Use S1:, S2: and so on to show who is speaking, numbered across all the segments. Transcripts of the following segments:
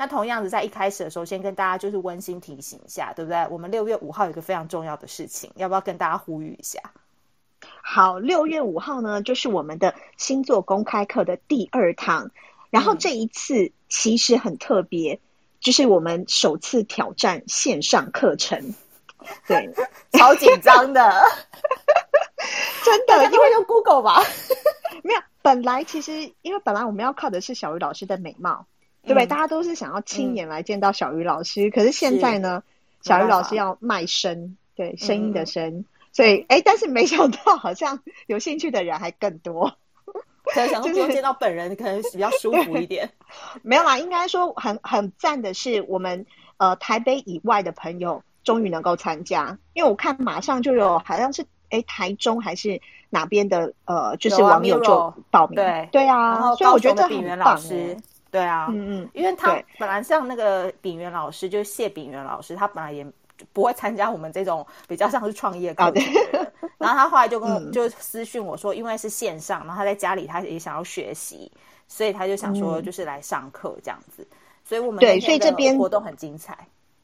S1: 那同样的在一开始的时候，先跟大家就是温馨提醒一下，对不对？我们六月五号有一个非常重要的事情，要不要跟大家呼吁一下？
S2: 好，六月五号呢，就是我们的星座公开课的第二堂，然后这一次其实很特别，嗯、就是我们首次挑战线上课程，对，
S1: 超紧张的，
S2: 真的，
S1: 因为用 Google 吧，
S2: 没有，本来其实因为本来我们要靠的是小鱼老师的美貌，对不对？嗯、大家都是想要亲眼来见到小鱼老师，嗯、可是现在呢，小鱼老师要卖身，对，声音的声。嗯所以，哎，但是没想到，好像有兴趣的人还更多。
S1: 可能想说见到本人，可能比较舒服一点。
S2: 没有啦，应该说很很赞的是，我们呃台北以外的朋友终于能够参加，因为我看马上就有好像是哎台中还是哪边的呃，就是网友就报名。
S1: 对
S2: 对啊，所以我觉得
S1: 炳元老师，对啊，
S2: 嗯嗯，
S1: 因为他本来像那个炳元老师，就是谢炳元老师，他本来也。不会参加我们这种比较像是创业课程的，然后他后来就跟我 就私讯我说，因为是线上，然后他在家里他也想要学习，所以他就想说就是来上课这样子。所以我们对，所以这边活动很精彩。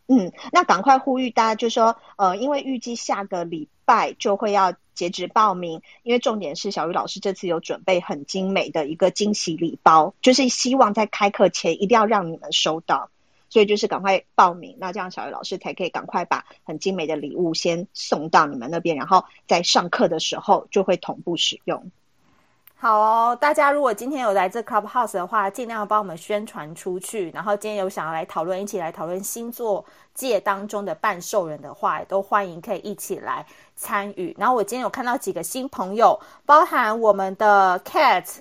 S2: 嗯，那赶快呼吁大家，就说呃，因为预计下个礼拜就会要截止报名，因为重点是小雨老师这次有准备很精美的一个惊喜礼包，就是希望在开课前一定要让你们收到。所以就是赶快报名，那这样小雨老师才可以赶快把很精美的礼物先送到你们那边，然后在上课的时候就会同步使用。
S1: 好哦，大家如果今天有来这 Clubhouse 的话，尽量帮我们宣传出去。然后今天有想要来讨论，一起来讨论星座界当中的半兽人的话，也都欢迎可以一起来参与。然后我今天有看到几个新朋友，包含我们的 Cat。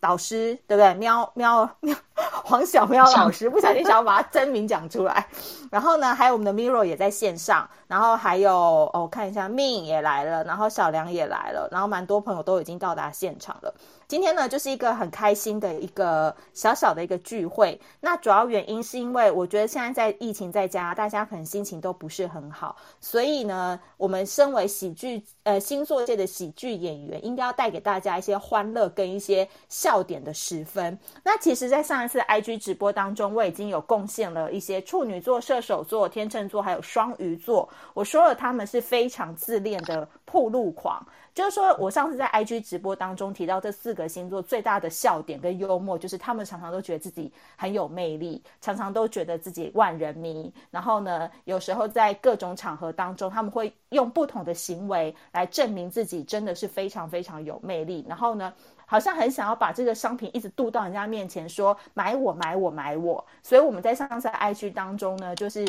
S1: 老师对不对？喵喵喵，黄小喵老师不小心想要把他真名讲出来。然后呢，还有我们的 Miro 也在线上，然后还有哦，我看一下 Min 也来了，然后小梁也来了，然后蛮多朋友都已经到达现场了。今天呢，就是一个很开心的一个小小的一个聚会。那主要原因是因为我觉得现在在疫情在家，大家可能心情都不是很好，所以呢，我们身为喜剧呃星座界的喜剧演员，应该要带给大家一些欢乐跟一些笑点的时分。那其实，在上一次 IG 直播当中，我已经有贡献了一些处女座、射手座、天秤座还有双鱼座，我说了他们是非常自恋的铺路狂。就是说，我上次在 IG 直播当中提到这四个星座最大的笑点跟幽默，就是他们常常都觉得自己很有魅力，常常都觉得自己万人迷。然后呢，有时候在各种场合当中，他们会用不同的行为来证明自己真的是非常非常有魅力。然后呢，好像很想要把这个商品一直渡到人家面前，说买我买我买我。所以我们在上次 IG 当中呢，就是。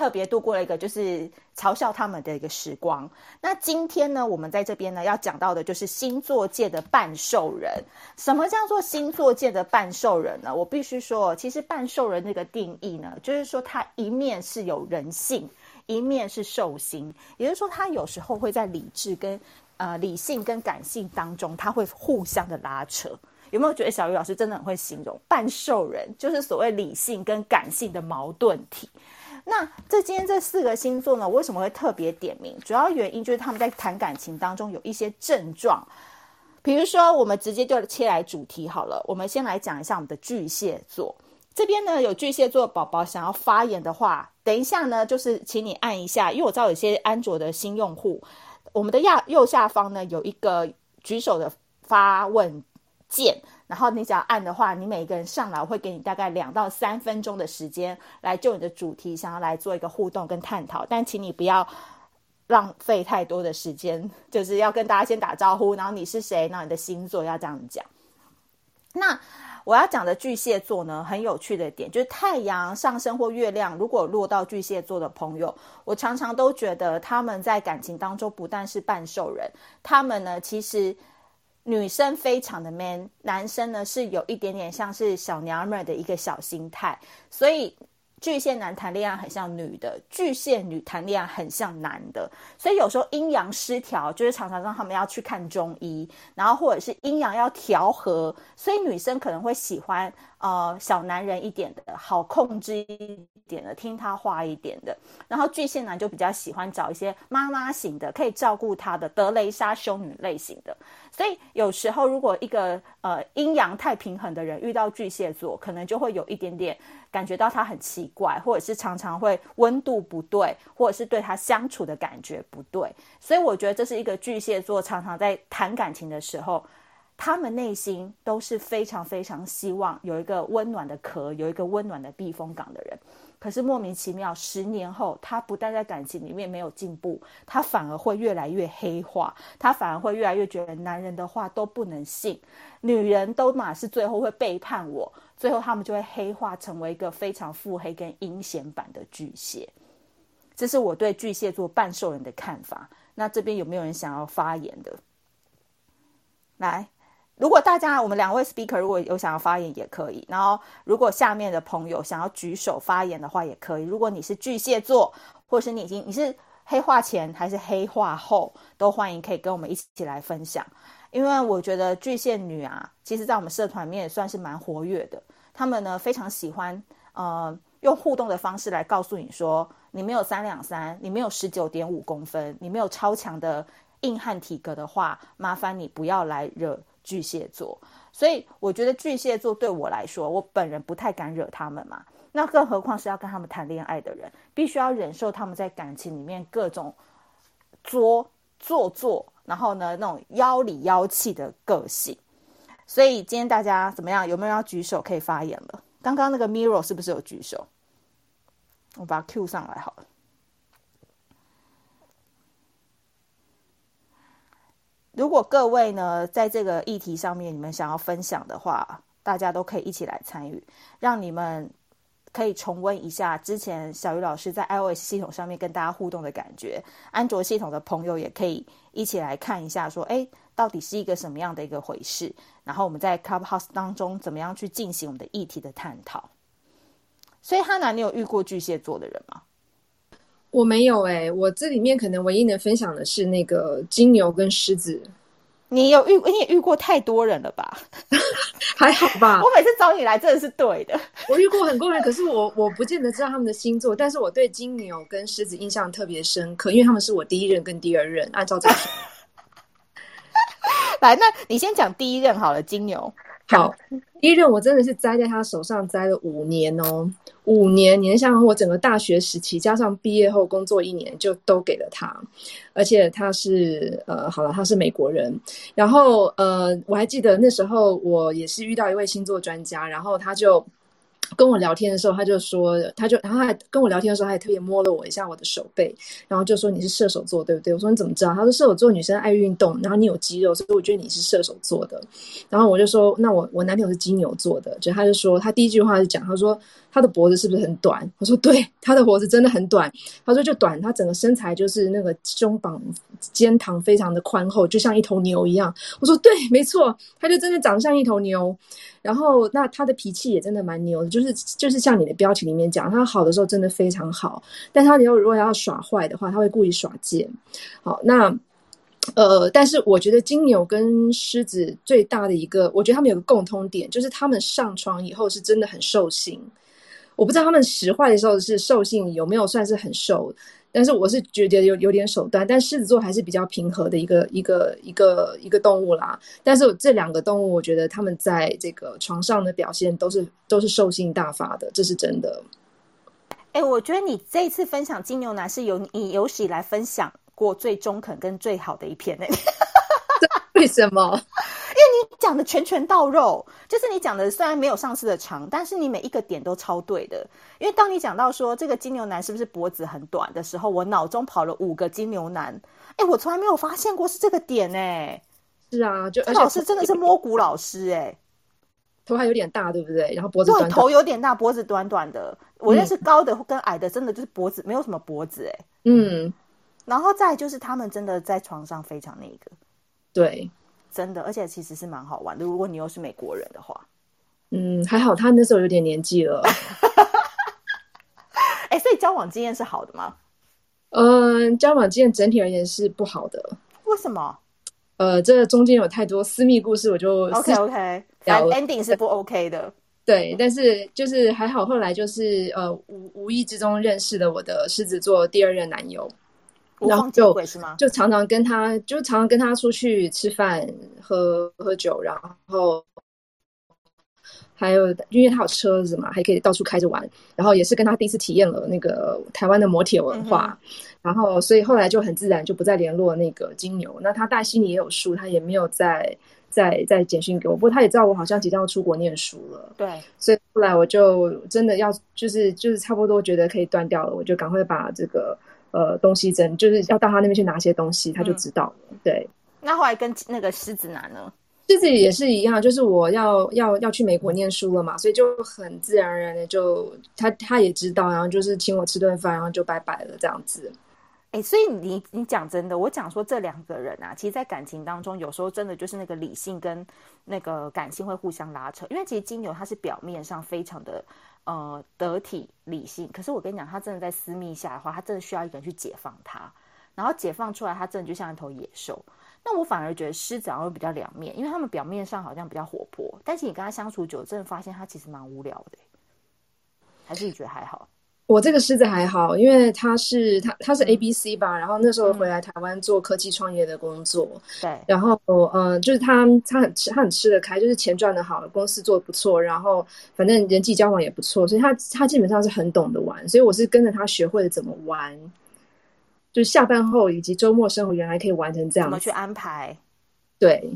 S1: 特别度过了一个就是嘲笑他们的一个时光。那今天呢，我们在这边呢要讲到的就是星座界的半兽人。什么叫做星座界的半兽人呢？我必须说，其实半兽人这个定义呢，就是说他一面是有人性，一面是兽心，也就是说他有时候会在理智跟呃理性跟感性当中，他会互相的拉扯。有没有觉得小鱼老师真的很会形容半兽人，就是所谓理性跟感性的矛盾体？那这今天这四个星座呢，为什么会特别点名？主要原因就是他们在谈感情当中有一些症状。比如说，我们直接就切来主题好了。我们先来讲一下我们的巨蟹座这边呢，有巨蟹座宝宝想要发言的话，等一下呢，就是请你按一下，因为我知道有些安卓的新用户，我们的右右下方呢有一个举手的发问键。然后你只要按的话，你每一个人上来，我会给你大概两到三分钟的时间来就你的主题，想要来做一个互动跟探讨。但请你不要浪费太多的时间，就是要跟大家先打招呼，然后你是谁，然后你的星座要这样讲。那我要讲的巨蟹座呢，很有趣的点就是太阳上升或月亮如果落到巨蟹座的朋友，我常常都觉得他们在感情当中不但是半兽人，他们呢其实。女生非常的 man，男生呢是有一点点像是小娘们的一个小心态，所以巨蟹男谈恋爱很像女的，巨蟹女谈恋爱很像男的，所以有时候阴阳失调，就是常常让他们要去看中医，然后或者是阴阳要调和，所以女生可能会喜欢呃小男人一点的，好控制一点的，听他话一点的。然后巨蟹男就比较喜欢找一些妈妈型的，可以照顾他的德蕾莎修女类型的。所以有时候如果一个呃阴阳太平衡的人遇到巨蟹座，可能就会有一点点感觉到他很奇怪，或者是常常会温度不对，或者是对他相处的感觉不对。所以我觉得这是一个巨蟹座常常在谈感情的时候。他们内心都是非常非常希望有一个温暖的壳，有一个温暖的避风港的人。可是莫名其妙，十年后，他不但在感情里面没有进步，他反而会越来越黑化，他反而会越来越觉得男人的话都不能信，女人都嘛是最后会背叛我，最后他们就会黑化成为一个非常腹黑跟阴险版的巨蟹。这是我对巨蟹座半兽人的看法。那这边有没有人想要发言的？来。如果大家我们两位 speaker 如果有想要发言也可以，然后如果下面的朋友想要举手发言的话也可以。如果你是巨蟹座，或是你已经你是黑化前还是黑化后，都欢迎可以跟我们一起来分享。因为我觉得巨蟹女啊，其实在我们社团里面也算是蛮活跃的。他们呢非常喜欢呃用互动的方式来告诉你说，你没有三两三，你没有十九点五公分，你没有超强的硬汉体格的话，麻烦你不要来惹。巨蟹座，所以我觉得巨蟹座对我来说，我本人不太敢惹他们嘛。那更何况是要跟他们谈恋爱的人，必须要忍受他们在感情里面各种作做作，然后呢那种妖里妖气的个性。所以今天大家怎么样？有没有要举手可以发言了？刚刚那个 mirror 是不是有举手？我把它 Q 上来好了。如果各位呢，在这个议题上面，你们想要分享的话，大家都可以一起来参与，让你们可以重温一下之前小鱼老师在 iOS 系统上面跟大家互动的感觉。安卓系统的朋友也可以一起来看一下，说，哎，到底是一个什么样的一个回事？然后我们在 Clubhouse 当中怎么样去进行我们的议题的探讨？所以，哈娜，你有遇过巨蟹座的人吗？
S3: 我没有哎、欸，我这里面可能唯一能分享的是那个金牛跟狮子。
S1: 你有遇，你也遇过太多人了吧？
S3: 还好吧。
S1: 我每次找你来真的是对的。
S3: 我遇过很多人，可是我我不见得知道他们的星座，但是我对金牛跟狮子印象特别深刻，因为他们是我第一任跟第二任。按照这个，
S1: 来，那你先讲第一任好了，金牛。
S3: 好，第一任我真的是栽在他手上栽了五年哦，五年，你想我整个大学时期加上毕业后工作一年，就都给了他，而且他是呃，好了，他是美国人，然后呃，我还记得那时候我也是遇到一位星座专家，然后他就。跟我聊天的时候，他就说，他就，然后还跟我聊天的时候，他还特别摸了我一下我的手背，然后就说你是射手座，对不对？我说你怎么知道？他说射手座女生爱运动，然后你有肌肉，所以我觉得你是射手座的。然后我就说，那我我男朋友是金牛座的，就他就说，他第一句话就讲，他说他的脖子是不是很短？我说对，他的脖子真的很短。他说就短，他整个身材就是那个胸膀肩膛非常的宽厚，就像一头牛一样。我说对，没错，他就真的长像一头牛。然后，那他的脾气也真的蛮牛的，就是就是像你的标题里面讲，他好的时候真的非常好，但他以后如果要耍坏的话，他会故意耍贱。好，那呃，但是我觉得金牛跟狮子最大的一个，我觉得他们有个共通点，就是他们上床以后是真的很兽性。我不知道他们使坏的时候是兽性有没有算是很瘦。但是我是觉得有有点手段，但狮子座还是比较平和的一个一个一个一个动物啦。但是这两个动物，我觉得他们在这个床上的表现都是都是兽性大发的，这是真的。
S1: 哎、欸，我觉得你这一次分享金牛男是有你有史以来分享过最中肯跟最好的一篇呢、欸。
S3: 为什么？
S1: 你讲的拳拳到肉，就是你讲的虽然没有上次的长，但是你每一个点都超对的。因为当你讲到说这个金牛男是不是脖子很短的时候，我脑中跑了五个金牛男。哎，我从来没有发现过是这个点哎。
S3: 是啊，就
S1: 老师真的是摸骨老师哎，
S3: 头还有点大，对不对？然后脖子
S1: 对，头有点大，脖子短短的。我认识高的跟矮的，真的就是脖子没有什么脖子哎。
S3: 嗯，
S1: 然后再就是他们真的在床上非常那个，
S3: 对。
S1: 真的，而且其实是蛮好玩的。如果你又是美国人的话，
S3: 嗯，还好他那时候有点年纪了。
S1: 哎、欸，所以交往经验是好的吗？
S3: 嗯，交往经验整体而言是不好的。
S1: 为什么？
S3: 呃，这中间有太多私密故事，我就
S1: OK OK，ending 是不 OK 的。
S3: 对，但是就是还好，后来就是呃无无意之中认识了我的狮子座第二任男友，
S1: 然后就？
S3: 就常常跟他就常常跟他出去吃饭、喝喝酒，然后。还有，因为他有车子嘛，还可以到处开着玩。然后也是跟他第一次体验了那个台湾的摩铁文化，嗯、然后所以后来就很自然就不再联络那个金牛。那他大概心里也有数，他也没有再再再简讯给我。不过他也知道我好像即将要出国念书了，
S1: 对。
S3: 所以后来我就真的要就是就是差不多觉得可以断掉了，我就赶快把这个呃东西针，就是要到他那边去拿些东西，他就知道了。嗯、对。
S1: 那后来跟那个狮子男呢？
S3: 狮子也是一样，就是我要要要去美国念书了嘛，所以就很自然而然的就他他也知道，然后就是请我吃顿饭，然后就拜拜了这样子。
S1: 哎、欸，所以你你讲真的，我讲说这两个人啊，其实，在感情当中，有时候真的就是那个理性跟那个感性会互相拉扯。因为其实金牛他是表面上非常的呃得体理性，可是我跟你讲，他真的在私密下的话，他真的需要一个人去解放他，然后解放出来，他真的就像一头野兽。那我反而觉得狮子好像会比较两面，因为他们表面上好像比较活泼，但是你跟他相处久，真的发现他其实蛮无聊的。还是你觉得还好？
S3: 我这个狮子还好，因为他是他他是 A B C 吧，然后那时候回来台湾做科技创业的工作，
S1: 对，
S3: 然后嗯、呃，就是他他很吃他很吃得开，就是钱赚得好，公司做得不错，然后反正人际交往也不错，所以他他基本上是很懂得玩，所以我是跟着他学会了怎么玩。就是下班后以及周末生活，原来可以玩成这样，
S1: 怎么去安排？
S3: 对，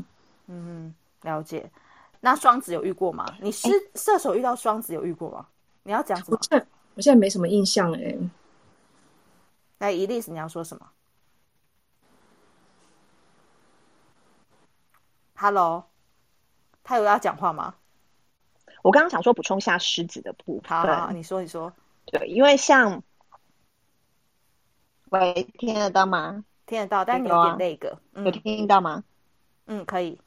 S1: 嗯，了解。那双子有遇过吗？你是射手遇到双子有遇过吗？你要讲什么？
S3: 我现在，没什么印象哎。
S1: 来，伊丽丝，你要说什么？Hello，他有要讲话吗？
S2: 我刚刚想说补充一下狮子的部分。
S1: 好，好，你说，你说。
S2: 对，因为像。喂，听得到吗？
S1: 听得到，但你有点那个，
S2: 有听到吗？
S1: 嗯，可以。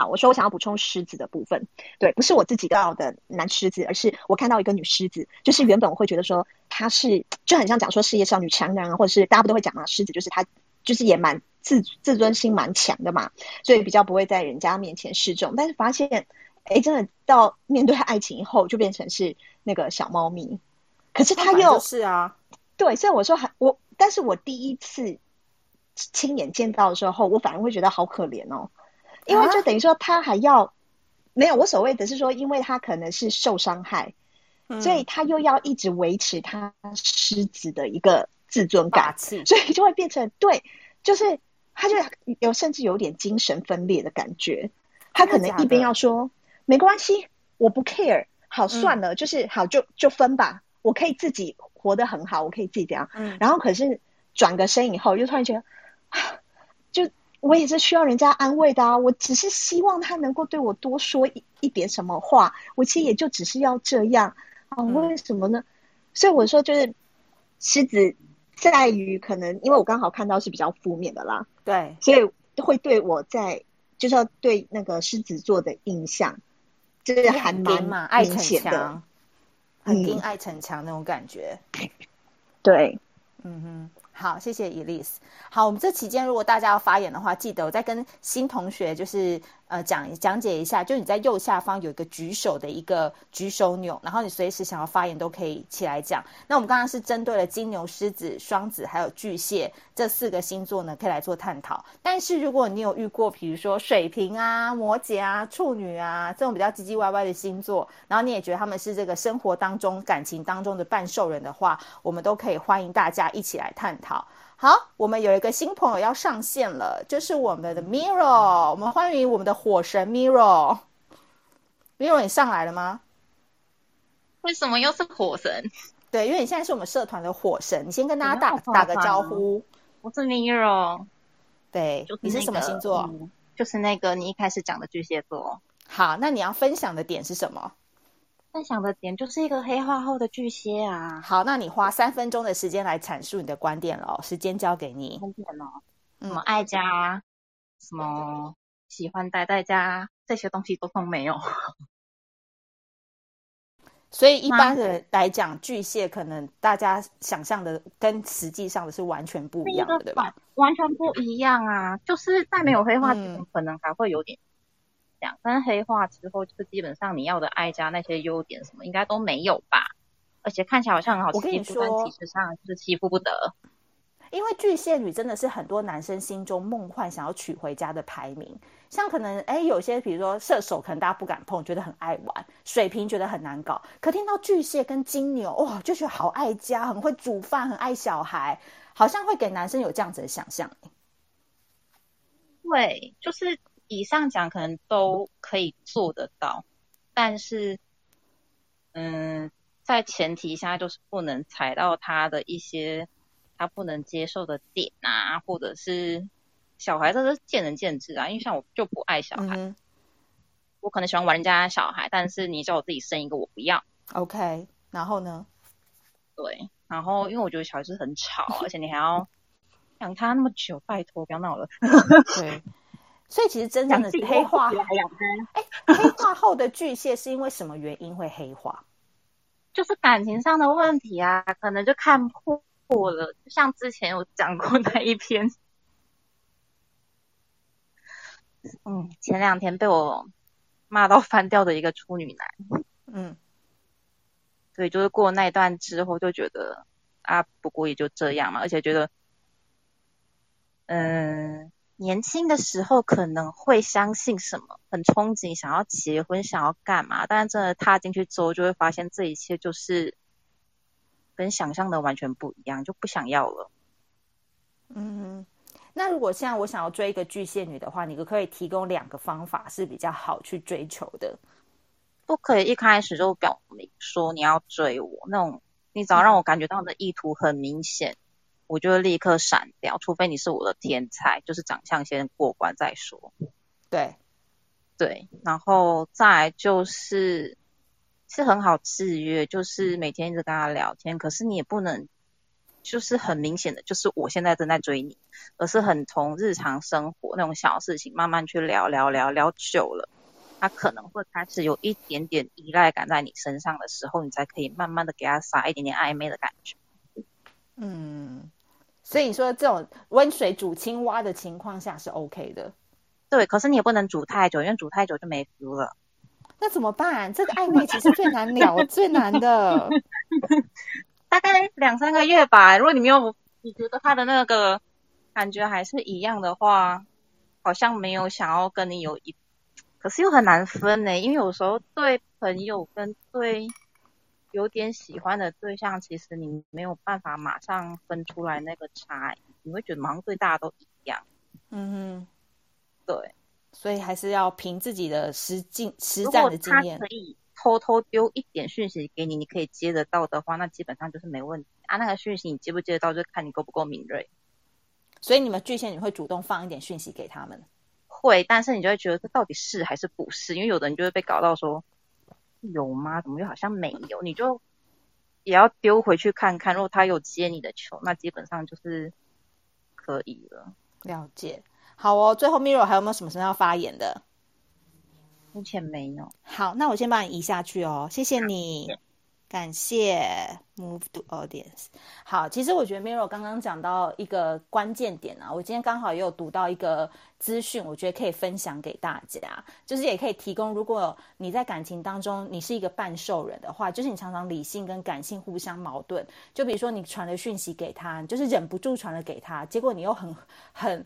S2: 好，我说我想要补充狮子的部分，对，不是我自己到的男狮子，而是我看到一个女狮子，就是原本我会觉得说她是就很像讲说事业上女强人啊，或者是大家不都会讲嘛，狮子就是她就是也蛮自自尊心蛮强的嘛，所以比较不会在人家面前示众，但是发现哎，真的到面对爱情以后，就变成是那个小猫咪，可是他又
S1: 是啊，
S2: 对，所以我说还我。但是我第一次亲眼见到的时候，我反而会觉得好可怜哦，因为就等于说他还要、啊、没有我所谓的是说，因为他可能是受伤害，嗯、所以他又要一直维持他狮子的一个自尊感，所以就会变成对，就是他就有甚至有点精神分裂的感觉。他可能一边要说没关系，我不 care，好算了，嗯、就是好就就分吧，我可以自己。活得很好，我可以自己这样。嗯，然后可是转个身以后，又突然觉得，就我也是需要人家安慰的啊。我只是希望他能够对我多说一一点什么话。我其实也就只是要这样啊。为什么呢？嗯，所以我说，就是狮子在于可能，因为我刚好看到是比较负面的啦。
S1: 对，
S2: 所以会对我在就是要对那个狮子座的印象，就是还蛮明显的。
S1: 很跟爱逞强那种感觉，
S2: 对，
S1: 嗯哼。好，谢谢 Elise。好，我们这期间如果大家要发言的话，记得我再跟新同学就是呃讲讲解一下，就你在右下方有一个举手的一个举手钮，然后你随时想要发言都可以起来讲。那我们刚刚是针对了金牛、狮子、双子还有巨蟹这四个星座呢，可以来做探讨。但是如果你有遇过，比如说水瓶啊、摩羯啊、处女啊这种比较唧唧歪歪的星座，然后你也觉得他们是这个生活当中、感情当中的半兽人的话，我们都可以欢迎大家一起来探讨。好，我们有一个新朋友要上线了，就是我们的 Miro，我们欢迎我们的火神 Miro。Miro，你上来了吗？
S4: 为什么又是火神？
S1: 对，因为你现在是我们社团的火神，你先跟大家打打个招呼。
S4: 我是 Miro，
S1: 对，就是那个，你是什么星座？
S4: 嗯，就是那个你一开始讲的巨蟹座。
S1: 好，那你要分享的点是什么？
S4: 分享的点就是一个黑化后的巨蟹啊！
S1: 好，那你花三分钟的时间来阐述你的观点喽，时间交给你。
S4: 观点哦，什么爱家，嗯、什么喜欢待在家，这些东西都都没有。
S1: 所以一般的来讲，巨蟹可能大家想象的跟实际上的是完全不一样的，对吧？
S4: 完全不一样啊！就是在没有黑化之前，可能还会有点。样。但是黑化之后，就是基本上你要的爱家那些优点什么，应该都没有吧？而且看起来好像很好欺负，但其实上就是欺负不得。
S1: 因为巨蟹女真的是很多男生心中梦幻想要娶回家的排名。像可能哎，有些比如说射手，可能大家不敢碰，觉得很爱玩；水瓶觉得很难搞。可听到巨蟹跟金牛，哇，就觉得好爱家，很会煮饭，很爱小孩，好像会给男生有这样子的想象。
S4: 对，就是以上讲可能都可以做得到，但是，嗯，在前提下就是不能踩到他的一些他不能接受的点啊，或者是小孩，这是见仁见智啊。因为像我就不爱小孩，嗯、我可能喜欢玩人家小孩，但是你叫我自己生一个，我不要。
S1: OK，然后呢？
S4: 对，然后因为我觉得小孩子很吵，而且你还要。养他那么久，拜托不要闹了。
S1: 对，所以其实真正的黑化，哎，黑化后的巨蟹是因为什么原因会黑化？
S4: 就是感情上的问题啊，可能就看破了。就像之前有讲过那一篇，嗯，前两天被我骂到翻掉的一个处女男，嗯，对，就是过那一段之后就觉得啊，不过也就这样嘛，而且觉得。嗯，年轻的时候可能会相信什么，很憧憬，想要结婚，想要干嘛？但是真的踏进去之后，就会发现这一切就是跟想象的完全不一样，就不想要了。
S1: 嗯，那如果现在我想要追一个巨蟹女的话，你可可以提供两个方法是比较好去追求的？
S4: 不可以一开始就表明说你要追我，那种你只要让我感觉到你的意图很明显。我就会立刻闪掉，除非你是我的天才，就是长相先过关再说。
S1: 对，
S4: 对，然后再来就是是很好制约，就是每天一直跟他聊天，可是你也不能就是很明显的，就是我现在正在追你，而是很从日常生活那种小事情慢慢去聊聊聊聊久了，他可能会开始有一点点依赖感在你身上的时候，你才可以慢慢的给他撒一点点暧昧的感觉。
S1: 嗯。所以你说这种温水煮青蛙的情况下是 OK 的，
S4: 对。可是你也不能煮太久，因为煮太久就没 feel 了。
S1: 那怎么办？这个暧昧其实最难聊，最难的。
S4: 大概两三个月吧。如果你没有，你觉得他的那个感觉还是一样的话，好像没有想要跟你有一，可是又很难分呢。因为有时候对朋友跟对。有点喜欢的对象，其实你没有办法马上分出来那个差异，你会觉得好像对大家都一样。嗯哼，对，
S1: 所以还是要凭自己的实际实战的经验。
S4: 可以偷偷丢一点讯息给你，你可以接得到的话，那基本上就是没问题啊。那个讯息你接不接得到，就看你够不够敏锐。
S1: 所以你们巨蟹你会主动放一点讯息给他们？
S4: 会，但是你就会觉得这到底是还是不是？因为有的人就会被搞到说。有吗？怎么又好像没有？你就也要丢回去看看。如果他有接你的球，那基本上就是可以了。
S1: 了解。好哦，最后 Miro 还有没有什么事要发言的？
S4: 目前没有。
S1: 好，那我先帮你移下去哦。谢谢你。感谢 Move to Audience。好，其实我觉得 Miro 刚刚讲到一个关键点啊，我今天刚好也有读到一个资讯，我觉得可以分享给大家，就是也可以提供，如果你在感情当中你是一个半兽人的话，就是你常常理性跟感性互相矛盾，就比如说你传了讯息给他，就是忍不住传了给他，结果你又很很。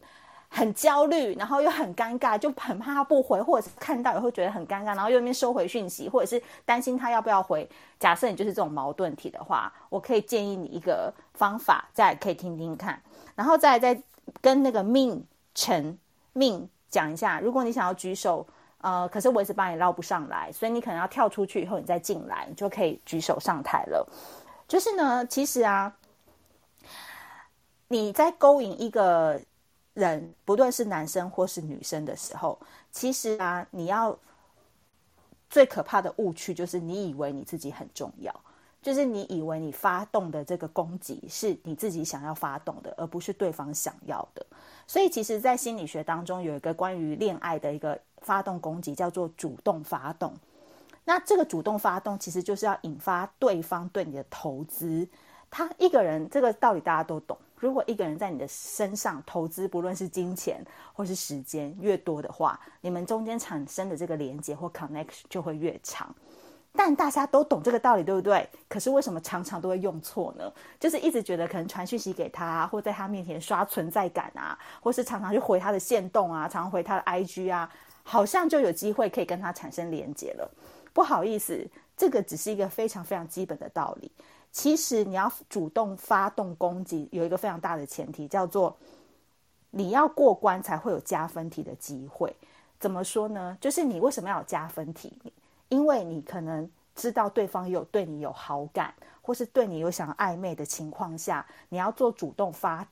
S1: 很焦虑，然后又很尴尬，就很怕他不回，或者是看到也会觉得很尴尬，然后又那边收回讯息，或者是担心他要不要回。假设你就是这种矛盾体的话，我可以建议你一个方法，再可以听听看，然后再再跟那个命成命讲一下。如果你想要举手，呃，可是我一直把你捞不上来，所以你可能要跳出去以后你再进来，你就可以举手上台了。就是呢，其实啊，你在勾引一个。人不论是男生或是女生的时候，其实啊，你要最可怕的误区就是你以为你自己很重要，就是你以为你发动的这个攻击是你自己想要发动的，而不是对方想要的。所以，其实，在心理学当中有一个关于恋爱的一个发动攻击，叫做主动发动。那这个主动发动，其实就是要引发对方对你的投资。他一个人这个道理大家都懂。如果一个人在你的身上投资，不论是金钱或是时间越多的话，你们中间产生的这个连接或 connection 就会越长。但大家都懂这个道理，对不对？可是为什么常常都会用错呢？就是一直觉得可能传讯息给他，或在他面前刷存在感啊，或是常常去回他的线动啊，常常回他的 IG 啊，好像就有机会可以跟他产生连接了。不好意思，这个只是一个非常非常基本的道理。其实你要主动发动攻击，有一个非常大的前提，叫做你要过关才会有加分题的机会。怎么说呢？就是你为什么要有加分题？因为你可能知道对方有对你有好感，或是对你有想暧昧的情况下，你要做主动发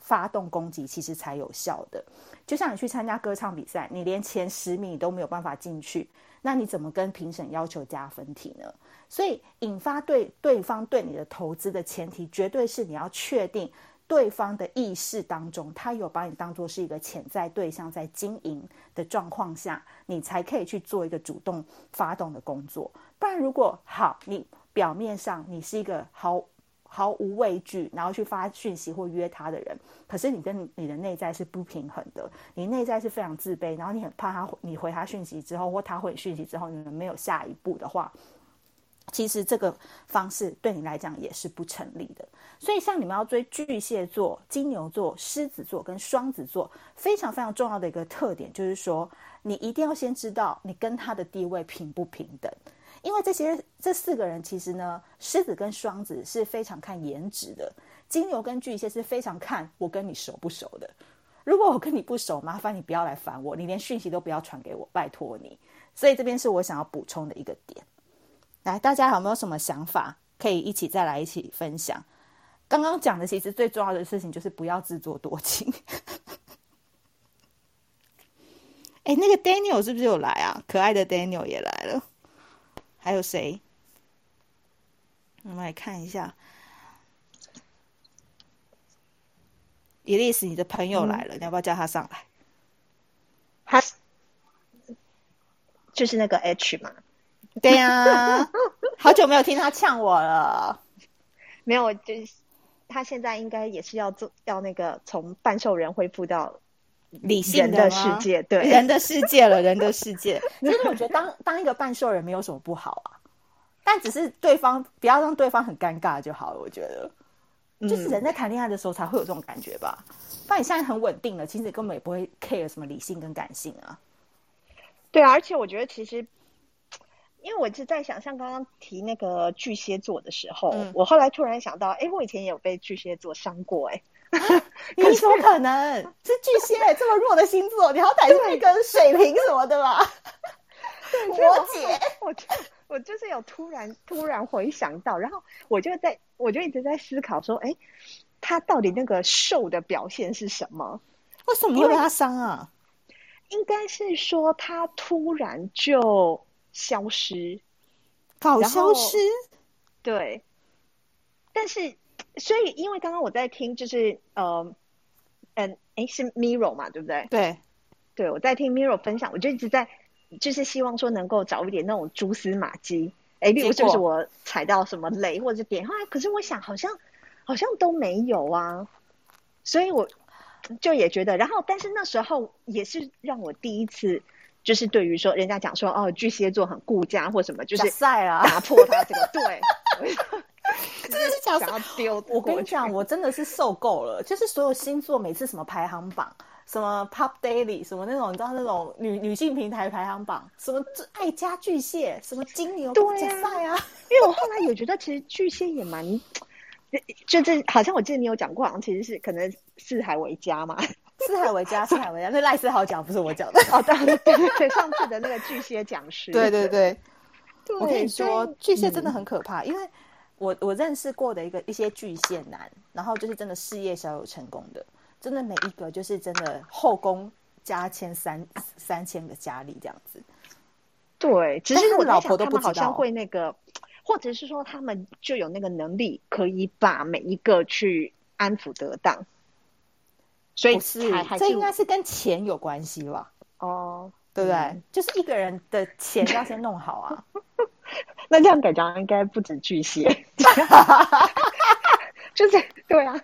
S1: 发动攻击，其实才有效的。就像你去参加歌唱比赛，你连前十名都没有办法进去，那你怎么跟评审要求加分题呢？所以，引发对对方对你的投资的前提，绝对是你要确定。对方的意识当中，他有把你当做是一个潜在对象，在经营的状况下，你才可以去做一个主动发动的工作。不然，如果好，你表面上你是一个毫毫无畏惧，然后去发讯息或约他的人，可是你跟你的内在是不平衡的，你内在是非常自卑，然后你很怕他，你回他讯息之后，或他回讯息之后，你们没有下一步的话。其实这个方式对你来讲也是不成立的，所以像你们要追巨蟹座、金牛座、狮子座跟双子座，非常非常重要的一个特点就是说，你一定要先知道你跟他的地位平不平等，因为这些这四个人其实呢，狮子跟双子是非常看颜值的，金牛跟巨蟹是非常看我跟你熟不熟的。如果我跟你不熟，麻烦你不要来烦我，你连讯息都不要传给我，拜托你。所以这边是我想要补充的一个点。来，大家有没有什么想法可以一起再来一起分享？刚刚讲的其实最重要的事情就是不要自作多情。哎，那个 Daniel 是不是有来啊？可爱的 Daniel 也来了。还有谁？我们来看一下。Elise，你的朋友来了，嗯、你要不要叫他上来？
S2: 他就是那个 H 嘛。
S1: 对呀、啊，好久没有听他呛我了。
S2: 没有，就是他现在应该也是要做，要那个从半兽人恢复到
S1: 理性
S2: 的世界，对
S1: 人的世界了，人的世界。其实我觉得当当一个半兽人没有什么不好啊，但只是对方不要让对方很尴尬就好了。我觉得，就是人在谈恋爱的时候才会有这种感觉吧。不然你现在很稳定了，其实根本也不会 care 什么理性跟感性啊。
S2: 对啊，而且我觉得其实。因为我是在想，像刚刚提那个巨蟹座的时候，嗯、我后来突然想到，哎，我以前也有被巨蟹座伤过，哎，
S1: 你怎么可能是巨蟹这么弱的星座？你好歹是一个水瓶什么的吧？
S2: 摩羯，我我就是有突然突然回想到，然后我就在我就一直在思考说，哎，他到底那个瘦的表现是什么？
S1: 为什么会被他伤啊？
S2: 应该是说他突然就。消失，
S1: 搞消失，
S2: 对。但是，所以因为刚刚我在听，就是呃，嗯，哎，是 Miro 嘛，对不对？
S1: 对，
S2: 对，我在听 Miro 分享，我就一直在，就是希望说能够找一点那种蛛丝马迹，哎，例如是不是我踩到什么雷或者点，后来可是我想好像好像都没有啊，所以我就也觉得，然后但是那时候也是让我第一次。就是对于说，人家讲说哦，巨蟹座很顾家或什么，就是打破他这个对，
S1: 真的是想要丢。我跟你讲，我真的是受够了。就是所有星座每次什么排行榜，什么 Pop Daily，什么那种你知道那种女女性平台排行榜，什么爱家巨蟹，什么金牛对啊，
S2: 因为我后来也觉得其实巨蟹也蛮，就这好像我记得你有讲过，好像其实是可能四海为家嘛。
S1: 四海为家，四海为家，那赖思豪讲不是我讲的。
S2: 哦，对对对，上次的那个巨蟹讲师。
S1: 对对对，对我跟你说，巨蟹真的很可怕，嗯、因为我我认识过的一个一些巨蟹男，然后就是真的事业小有成功的，真的每一个就是真的后宫加千三三千个佳丽这样子。
S2: 对，只是我老婆都不好像会那个，或者是说他们就有那个能力，可以把每一个去安抚得当。所以是，
S1: 这应该是跟钱有关系吧？
S2: 哦，
S1: 对不对？嗯、就是一个人的钱要先弄好啊。
S2: 那这样改讲应该不止巨蟹，就是对啊。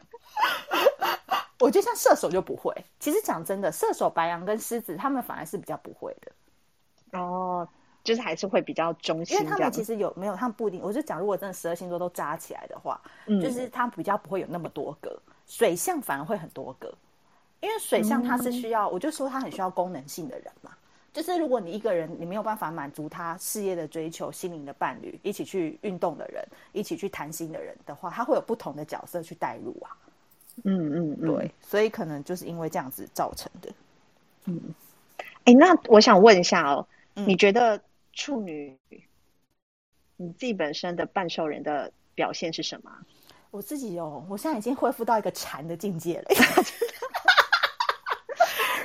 S1: 我觉得像射手就不会。其实讲真的，射手、白羊跟狮子，他们反而是比较不会的。
S2: 哦，就是还是会比较中性，
S1: 因为他们其实有没有，他们不一定。我就讲，如果真的十二星座都扎起来的话，嗯，就是他比较不会有那么多个。水象反而会很多个，因为水象它是需要，嗯、我就说他很需要功能性的人嘛。就是如果你一个人你没有办法满足他事业的追求、心灵的伴侣、一起去运动的人、一起去谈心的人的话，他会有不同的角色去带入啊。
S2: 嗯嗯，嗯
S1: 对，所以可能就是因为这样子造成的。
S2: 嗯，哎、欸，那我想问一下哦，嗯、你觉得处女你自己本身的半兽人的表现是什么？
S1: 我自己哦，我现在已经恢复到一个禅的境界了，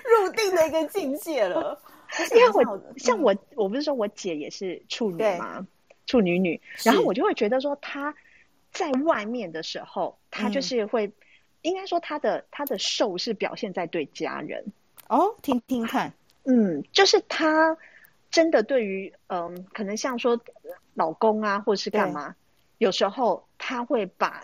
S1: 入定的一个境界了。
S2: 因为我像我，我不是说我姐也是处女嘛，对处女女，然后我就会觉得说她在外面的时候，她就是会。应该说，她的她的瘦是表现在对家人
S1: 哦，听听看，
S2: 嗯，就是她真的对于嗯，可能像说老公啊，或者是干嘛，有时候她会把，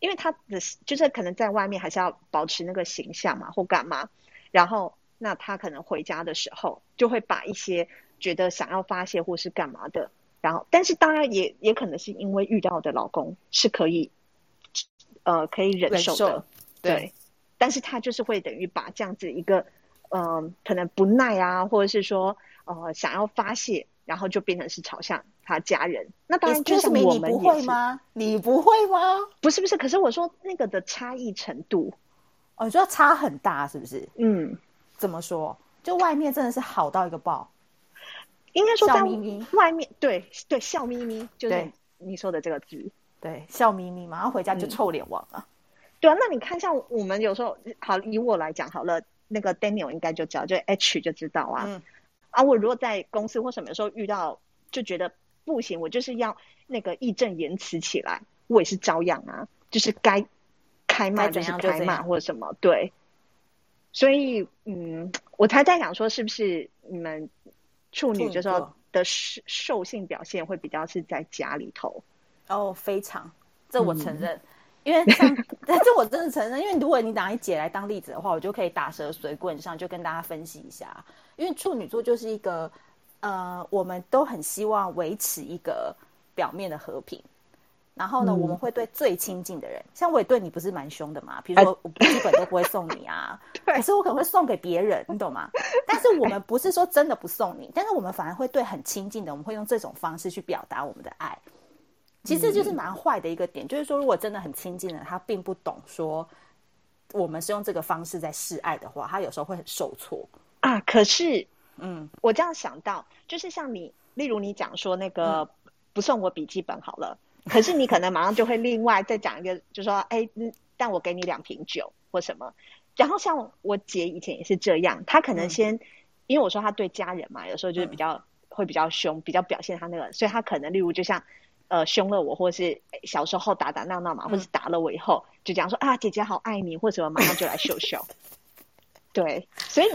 S2: 因为他的就是可能在外面还是要保持那个形象嘛，或干嘛，然后那他可能回家的时候就会把一些觉得想要发泄或是干嘛的，然后但是当然也也可能是因为遇到的老公是可以呃可以忍受的。对，对，但是他就是会等于把这样子一个，嗯、呃，可能不耐啊，或者是说，呃，想要发泄，然后就变成是朝向他家人。那当然就是我们是，
S1: 你不会吗？你不会吗？
S2: 不是不是，可是我说那个的差异程度，
S1: 哦，你说差很大，是不是？
S2: 嗯，
S1: 怎么说？就外面真的是好到一个爆，
S2: 应该说在
S1: 笑眯眯
S2: 外面，对对，笑眯眯，就是你说的这个字，
S1: 对，笑眯眯嘛，然后回家就臭脸王啊。嗯
S2: 对啊，那你看，像我们有时候，好，以我来讲好了，那个 Daniel 应该就知道，就 H 就知道啊。嗯。啊，我如果在公司或什么时候遇到，就觉得不行，我就是要那个义正言辞起来，我也是照样啊，就是该开骂就是开骂或者什么，对。所以，嗯，我才在想说，是不是你们处女就说的兽兽性表现会比较是在家里头？
S1: 哦，非常，这我承认。嗯因为像，但是我真的承认，因为如果你拿一姐来当例子的话，我就可以打蛇随棍上，就跟大家分析一下。因为处女座就是一个，呃，我们都很希望维持一个表面的和平。然后呢，嗯、我们会对最亲近的人，像我也对你不是蛮凶的嘛，比如说我基本都不会送你啊，可是我可能会送给别人，你懂吗？但是我们不是说真的不送你，但是我们反而会对很亲近的，我们会用这种方式去表达我们的爱。其实就是蛮坏的一个点，嗯、就是说，如果真的很亲近的他，并不懂说我们是用这个方式在示爱的话，他有时候会很受挫
S2: 啊。可是，嗯，我这样想到，就是像你，例如你讲说那个不送我笔记本好了，嗯、可是你可能马上就会另外再讲一个，就说，哎，但我给你两瓶酒或什么。然后像我姐以前也是这样，她可能先，嗯、因为我说她对家人嘛，有时候就是比较、嗯、会比较凶，比较表现她那个，所以她可能例如就像。呃，凶了我，或是小时候打打闹闹嘛，或是打了我以后，嗯、就讲说啊，姐姐好爱你，或者马上就来秀秀。对，所以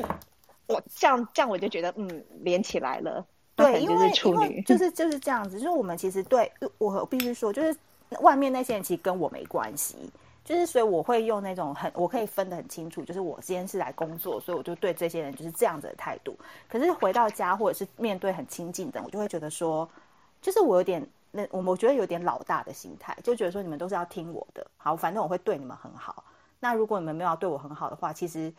S2: 我这样这样我就觉得，嗯，连起来了。
S1: 对，因为因为就是就是这样子，就是我们其实对我必须说，就是外面那些人其实跟我没关系，就是所以我会用那种很我可以分得很清楚，就是我今天是来工作，所以我就对这些人就是这样子的态度。可是回到家或者是面对很亲近的，我就会觉得说，就是我有点。那我我觉得有点老大的心态，就觉得说你们都是要听我的，好，反正我会对你们很好。那如果你们没有要对我很好的话，其实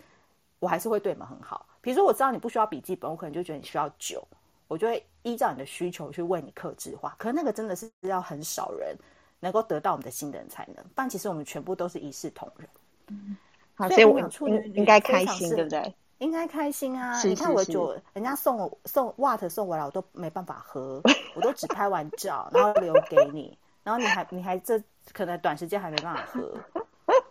S1: 我还是会对你们很好。比如说我知道你不需要笔记本，我可能就觉得你需要酒，我就会依照你的需求去为你克制化。可是那个真的是要很少人能够得到我们的心的人才能，但其实我们全部都是一视同仁。
S2: 嗯，好，所以我们处女应该开心，对不对？
S1: 应该开心啊！是是是，你看我酒，人家送我送 Watt 送我来，我都没办法喝，我都只拍完照，然后留给你，然后你还你还这可能短时间还没办法喝。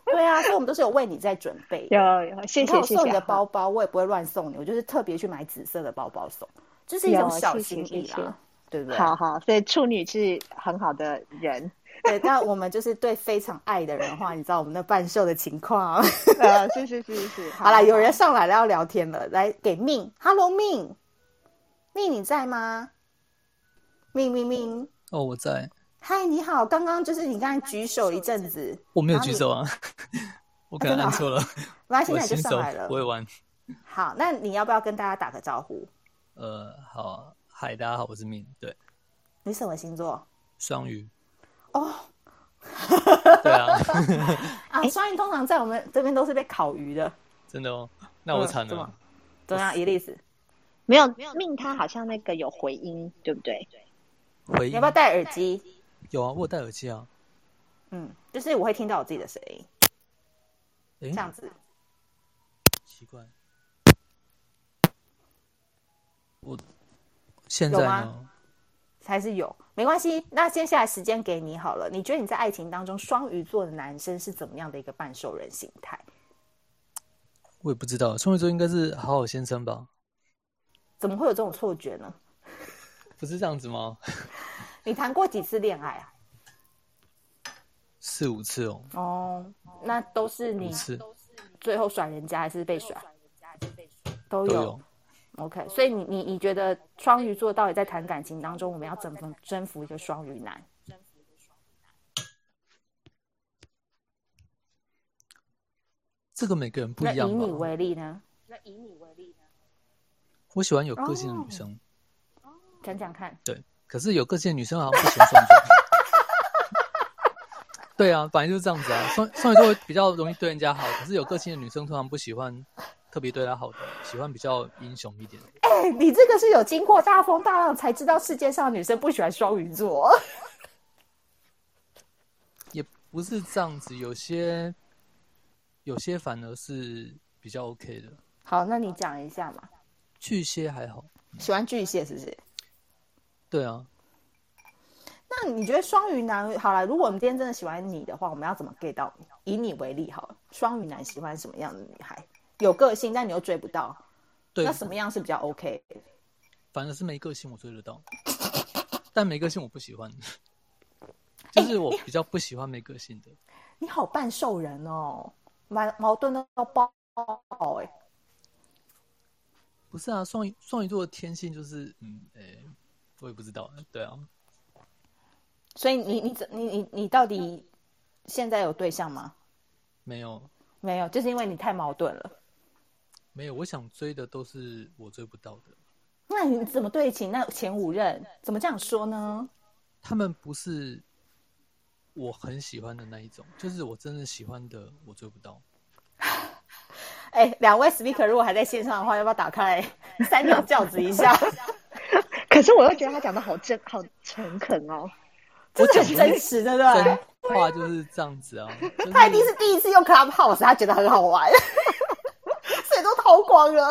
S1: 对啊，所以我们都是有为你在准备。
S2: 有有，谢谢谢谢。我
S1: 送你的包包，我也不会乱送你，我就是特别去买紫色的包包送，就是一种小心意啦，谢谢谢谢，对不对？
S2: 好好，所以处女是很好的人。
S1: 对，那我们就是对非常爱的人的话，你知道我们的半兽的情况。
S2: 呃，是是是是。
S1: 好了，有人上来了要聊天了，来给命，Hello 命，命你在吗？命命命。
S5: 哦，我在。
S1: 嗨，你好，刚刚就是你刚才举手一阵子，
S5: 我没有举手啊。我可能按错了。
S1: 那现在就上来了。
S5: 我也玩。
S1: 好，那你要不要跟大家打个招呼？
S5: 呃，好，嗨，大家好，我是 Min。对，
S1: 你什么星座？
S5: 双鱼。
S1: 哦。
S5: 对啊。
S1: 啊，双鱼通常在我们这边都是被烤鱼的。
S5: 真的哦？那我惨了。
S1: 嗯、怎么样？伊丽丝？
S2: 没有，没有。Min 他好像那个有回音，对不对？
S5: 回音。
S1: 你要不要戴耳机？
S5: 有啊，我有戴耳机啊。
S1: 嗯，就是我会听到我自己的声音。
S5: 诶
S1: 这样子。
S5: 奇怪。我现在吗？
S1: 还是有，没关系。那接下来时间给你好了。你觉得你在爱情当中，双鱼座的男生是怎么样的一个半兽人形态？
S5: 我也不知道，双鱼座应该是好好先生吧？
S1: 怎么会有这种错觉呢？
S5: 不是这样子吗？
S1: 你谈过几次恋爱啊？
S5: 四五次哦。
S1: 哦，那都是你最后甩人家还是被甩？都有。OK，所以你你你觉得双鱼座到底在谈感情当中，我们要怎么征服一个双鱼男？
S5: 这个每个人不一样。
S1: 以你为例呢？那以你为例呢？
S5: 我喜欢有个性的女生。
S1: 讲讲看。
S5: 对，可是有个性的女生好像不喜欢双鱼座。对啊，反正就是这样子啊。双双鱼座会比较容易对人家好，可是有个性的女生通常不喜欢。特别对他好的，喜欢比较英雄一点。
S1: 哎、欸，你这个是有经过大风大浪才知道世界上女生不喜欢双鱼座。
S5: 也不是这样子，有些有些反而是比较 OK 的。
S1: 好，那你讲一下嘛。
S5: 巨蟹还好，
S1: 喜欢巨蟹是不是？
S5: 对啊。
S1: 那你觉得双鱼男好了？如果我们今天真的喜欢你的话，我们要怎么 get 到你？以你为例好了，双鱼男喜欢什么样的女孩？有个性，但你又追不到，对，那什么样是比较 OK？
S5: 反正是没个性，我追得到，但没个性我不喜欢，就是我比较不喜欢没个性的。欸、
S1: 你，好半兽人哦，蛮矛盾的包哎。
S5: 不是啊，双鱼双鱼座的天性就是，嗯，哎、欸，我也不知道，对啊。
S1: 所以你你怎你你你到底现在有对象吗？
S5: 没有，
S1: 没有，就是因为你太矛盾了。
S5: 没有，我想追的都是我追不到的。
S1: 那你怎么对得起那前五任？怎么这样说呢？
S5: 他们不是我很喜欢的那一种，就是我真的喜欢的，我追不到。
S1: 哎，两位 speaker 如果还在线上的话，要不要打开 三条轿子一下？
S2: 可是我又觉得他讲的好真，好诚恳哦，
S1: 这是很真实的，对
S5: 真话就是这样子啊。就是、
S1: 他一定是第一次用 Clubhouse，他觉得很好玩。都逃光了。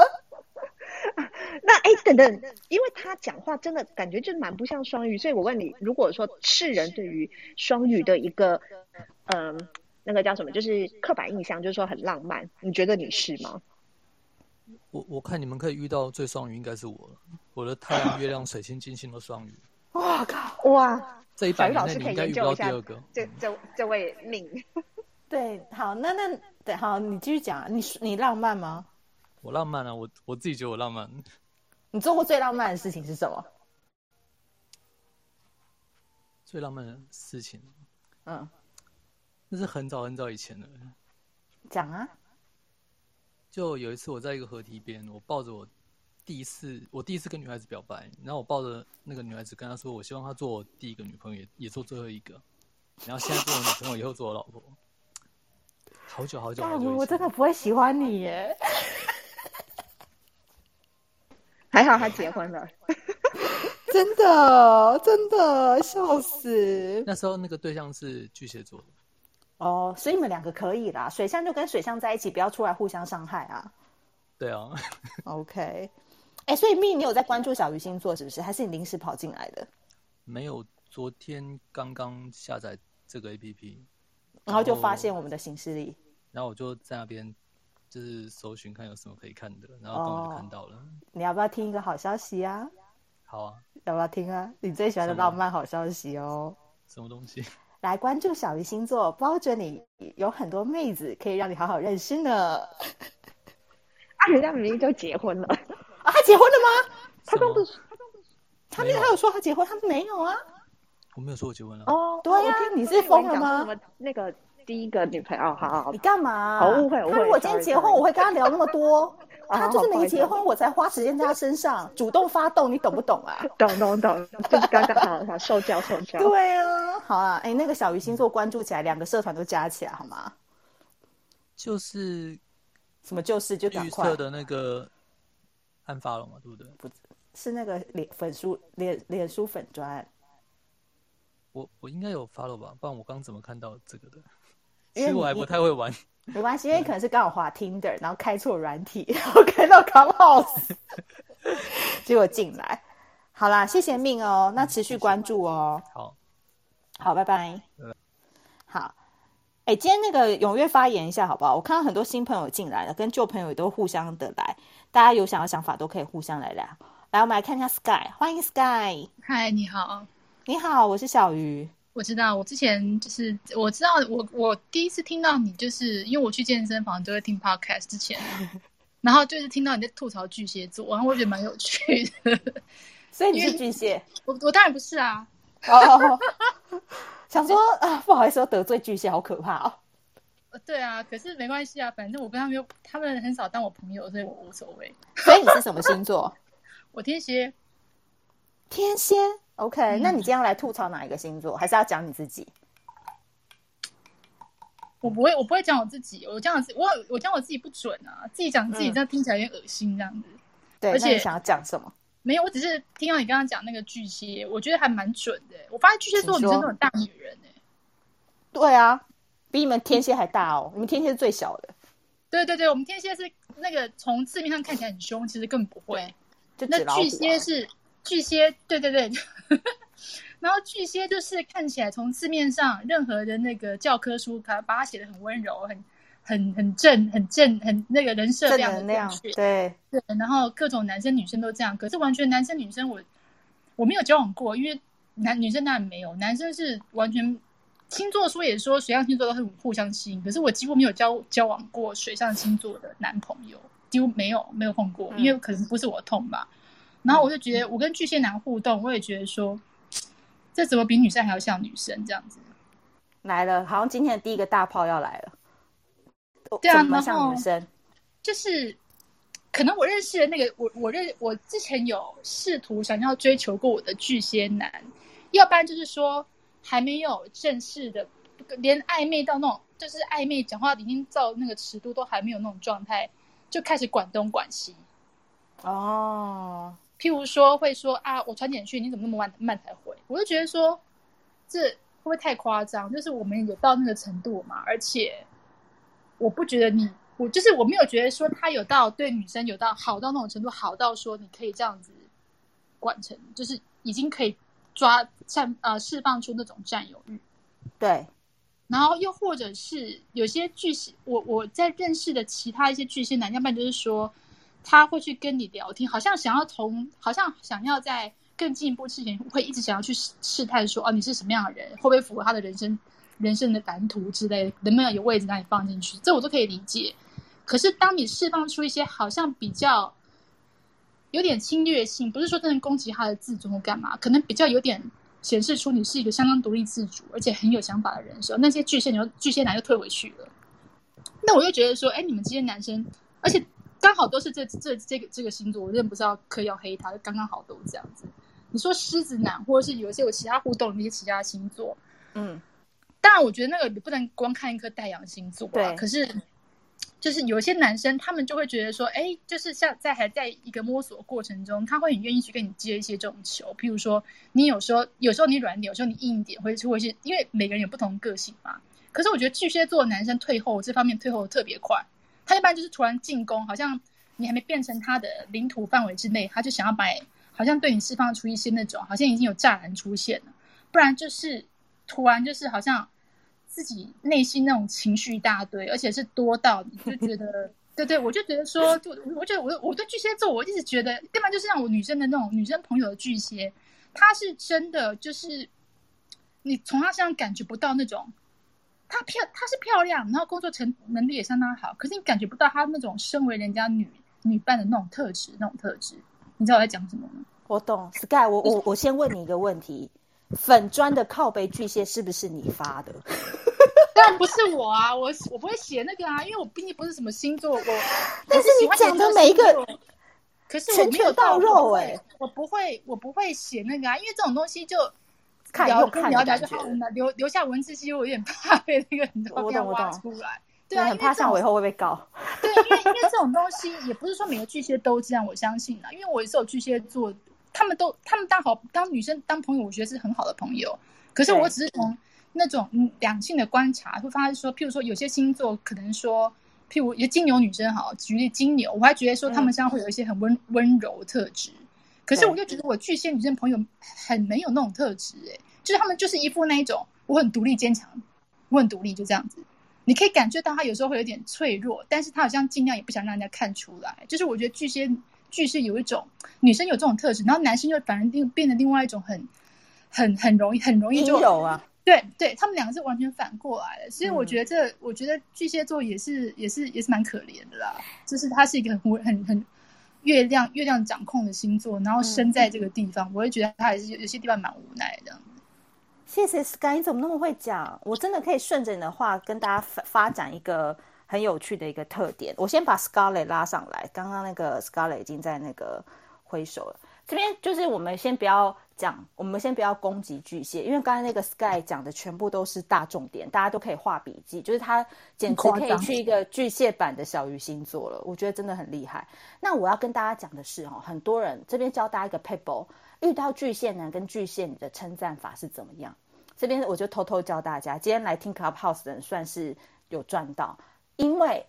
S2: 那哎、欸，等等，因为他讲话真的感觉就蛮不像双鱼，所以我问你，如果说世人对于双鱼的一个，嗯、呃，那个叫什么，就是刻板印象，就是说很浪漫，你觉得你是吗？
S5: 我我看你们可以遇到最双鱼应该是我了，我的太阳、月亮、水星、金星都双鱼。
S2: 哇靠！哇，
S5: 这一百年内你应该遇不到第二个。
S2: 这这这位命。
S1: 对，好，那那对，好，你继续讲，你你浪漫吗？
S5: 我浪漫啊，我我自己觉得我浪漫。
S1: 你做过最浪漫的事情是什么？
S5: 最浪漫的事情，
S1: 嗯，
S5: 那是很早很早以前的。
S1: 讲啊！
S5: 就有一次我在一个河堤边，我抱着我第一次，我第一次跟女孩子表白，然后我抱着那个女孩子跟她说，我希望她做我第一个女朋友，也也做最后一个，然后现在做我女朋友，以后做我老婆。好久好久好久，
S1: 我真的不会喜欢你耶。
S2: 还好他结婚了，
S1: 真的真的笑死。
S5: 那时候那个对象是巨蟹座的，
S1: 哦，所以你们两个可以啦。水象就跟水象在一起，不要出来互相伤害啊。
S5: 对啊。
S1: OK，哎、欸，所以 Min 你有在关注小鱼星座是不是？还是你临时跑进来的？
S5: 没有，昨天刚刚下载这个 APP，
S1: 然后就发现我们的行事历，
S5: 然后我就在那边。就是搜寻看有什么可以看的，然后刚好就看到了。哦。
S1: 你要不要听一个好消息啊？
S5: 好啊，
S1: 要不要听啊？你最喜欢的浪漫好消息哦。
S5: 什么东西？
S1: 来关注小鱼星座，包准你有很多妹子可以让你好好认识呢。
S2: 啊，人家明明就结婚了
S1: 啊？他结婚了吗？
S2: 他刚不是，
S1: 他那他有说他结婚，他没有啊。
S5: 我没有说我结婚了。
S2: 哦，
S1: 对呀，啊，你是疯了吗？
S2: 那个。第一个女朋友。好好好，
S1: 你干嘛？
S2: 好误会，误会。
S1: 他如果今天结婚，我会跟他聊那么多。他就是没结婚，
S2: 哦、
S1: 我才花时间在他身上，主动发动，你懂不懂啊？
S2: 懂懂懂，就是刚刚好好受教受教。
S1: 对啊，好啊，哎，那个小鱼星座关注起来，两个社团都加起来好吗？
S5: 就是
S1: 什么？就是就赶快
S5: 绿色的那个案发了嘛，对不对？
S1: 不是那个脸粉书脸脸书粉砖。
S5: 我我应该有 follow 吧，不然我刚怎么看到这个的？其实我还不太会玩。
S1: 没关系，因为可能是刚好滑 Tinder，然后开错软体，然后开到 Clubhouse，结果进来。好啦，谢谢命哦，那持续关注哦。
S5: 好，
S1: 好，拜拜。好，哎，今天那个踊跃发言一下好不好？我看到很多新朋友进来了，跟旧朋友也都互相的来，大家有想要想法都可以互相来聊。来，我们来看一下 Sky，欢迎 Sky。
S6: 嗨，你好。
S1: 你好，我是小鱼。
S6: 我知道，我之前就是我知道我我第一次听到你，就是因为我去健身房都会听 podcast 之前，然后就是听到你在吐槽巨蟹座，然后我觉得蛮有趣的。
S1: 所以你是巨蟹？
S6: 我我当然不是啊。
S1: 哦，想说啊，不好意思，我得罪巨蟹，好可怕哦。
S6: 对啊，可是没关系啊，反正我跟他们又他们很少当我朋友，所以我无所谓。
S1: 所以你是什么星座？
S6: 我天蝎。
S1: 天蝎。OK，、嗯、那你今天要来吐槽哪一个星座，还是要讲你自己？
S6: 我不会，我不会讲我自己。我讲我自己，我我讲我自己不准啊，自己讲自己这样听起来有点恶心这样子。嗯、
S1: 对，
S6: 而且
S1: 想要讲什么？
S6: 没有，我只是听到你刚刚讲那个巨蟹，我觉得还蛮准的。我发现巨蟹座女生都很大女人哎。
S1: 对啊，比你们天蝎还大哦。你们天蝎是最小的。
S6: 对对对，我们天蝎是那个从字面上看起来很凶，其实根本不会。
S1: 就、啊、
S6: 那巨蟹是。巨蟹，对对对，然后巨蟹就是看起来从字面上任何的那个教科书，它把它写的很温柔，很很很正，很正，很那个人设量的正确，
S1: 对
S6: 对。然后各种男生女生都这样，可是完全男生女生我我没有交往过，因为男女生当然没有，男生是完全星座书也说水象星座都是互相吸引，可是我几乎没有交交往过水象星座的男朋友，几乎没有没有碰过，因为可能不是我痛吧。然后我就觉得，我跟巨蟹男互动，我也觉得说，这怎么比女生还要像女生这样子？
S1: 来了，好像今天的第一个大炮要来了。
S6: 对啊，
S1: 怎么像女生？
S6: 就是可能我认识的那个，我我认我之前有试图想要追求过我的巨蟹男，要不然就是说还没有正式的，连暧昧到那种，就是暧昧讲话已经到那个尺度都还没有那种状态，就开始管东管西。
S1: 哦。
S6: 譬如说，会说啊，我传简讯，你怎么那么慢慢才回？我就觉得说，这会不会太夸张？就是我们有到那个程度嘛？而且，我不觉得你，我就是我没有觉得说他有到对女生有到好到那种程度，好到说你可以这样子管成，就是已经可以抓占呃释放出那种占有欲。
S1: 对。
S6: 然后又或者是有些巨蟹，我我在认识的其他一些巨蟹男，要不然就是说。他会去跟你聊天，好像想要从，好像想要在更进一步之前，会一直想要去试探说，哦，你是什么样的人，会不会符合他的人生、人生的蓝图之类的，能不能有位置让你放进去？这我都可以理解。可是当你释放出一些好像比较有点侵略性，不是说真的攻击他的自尊或干嘛，可能比较有点显示出你是一个相当独立自主，而且很有想法的人的时候，那些巨蟹牛、巨蟹男就退回去了。那我就觉得说，哎，你们这些男生，而且。刚好都是这这这个这个星座，我真的不知道可以要黑他，刚刚好都这样子。你说狮子男，或者是有一些有其他互动的那些其他星座，
S1: 嗯，
S6: 当然我觉得那个你不能光看一颗太阳星座，
S1: 啊。
S6: 可是就是有一些男生，他们就会觉得说，哎，就是像在还在一个摸索过程中，他会很愿意去跟你接一些这种球。譬如说，你有时候有时候你软点，有时候你硬一点，会会是因为每个人有不同个性嘛。可是我觉得巨蟹座的男生退后这方面退后的特别快。他一般就是突然进攻，好像你还没变成他的领土范围之内，他就想要把，好像对你释放出一些那种，好像已经有栅栏出现了，不然就是突然就是好像自己内心那种情绪一大堆，而且是多到你就觉得，对对，我就觉得说，就我觉得我我对巨蟹座，我一直觉得，要不然就是像我女生的那种女生朋友的巨蟹，他是真的就是你从他身上感觉不到那种。她漂，她是漂亮，然后工作成能力也相当好，可是你感觉不到她那种身为人家女女伴的那种特质，那种特质，你知道我在讲什么吗？
S1: 我懂，Sky，我我我先问你一个问题：粉砖的靠背巨蟹是不是你发的？
S6: 但不是我啊，我我不会写那个啊，因为我毕竟不是什么星座，我
S1: 但是你讲的每一个，
S6: 可是我没有
S1: 到肉哎、欸，
S6: 我不会，我不会写那个啊，因为这种东西就
S1: 看
S6: 聊
S1: 看
S6: 聊聊就好了，留留下文字记录，我有点怕 被那个你知道
S1: 我懂我懂
S6: 出来。
S1: 对啊，很怕像我以后会被告。
S6: 对，因为因为这种东西也不是说每个巨蟹都这样，我相信啊，因为我也是有巨蟹座，他们都他们当好当女生当朋友，我觉得是很好的朋友。可是我只是从那种两性的观察会发现说，譬如说有些星座可能说，譬如一个金牛女生好，举例金牛，我还觉得说他们身上会有一些很温温柔的特质。可是我就觉得我巨蟹女生朋友很没有那种特质，哎，就是他们就是一副那一种我很独立坚强，我很独立就这样子。你可以感觉到他有时候会有点脆弱，但是他好像尽量也不想让人家看出来。就是我觉得巨蟹巨蟹有一种女生有这种特质，然后男生就反而变变得另外一种很很很容易很容易就
S1: 有啊。
S6: 对对，他们两个是完全反过来的。所以我觉得这、嗯、我觉得巨蟹座也是也是也是蛮可怜的啦。就是他是一个很很很月亮月亮掌控的星座，然后生在这个地方，嗯、我会觉得他还是有有些地方蛮无奈的。
S1: 谢谢 Sky，你怎么那么会讲？我真的可以顺着你的话跟大家发发展一个很有趣的一个特点。我先把 Scarlett 拉上来，刚刚那个 Scarlett 已经在那个挥手了。这边就是我们先不要讲，我们先不要攻击巨蟹，因为刚才那个 Sky 讲的全部都是大重点，大家都可以画笔记。就是他简直可以去一个巨蟹版的小鱼星座了，我觉得真的很厉害。那我要跟大家讲的是哦，很多人这边教大家一个 paper。遇到巨蟹男跟巨蟹女的称赞法是怎么样？这边我就偷偷教大家。今天来听 Clubhouse 的人算是有赚到，因为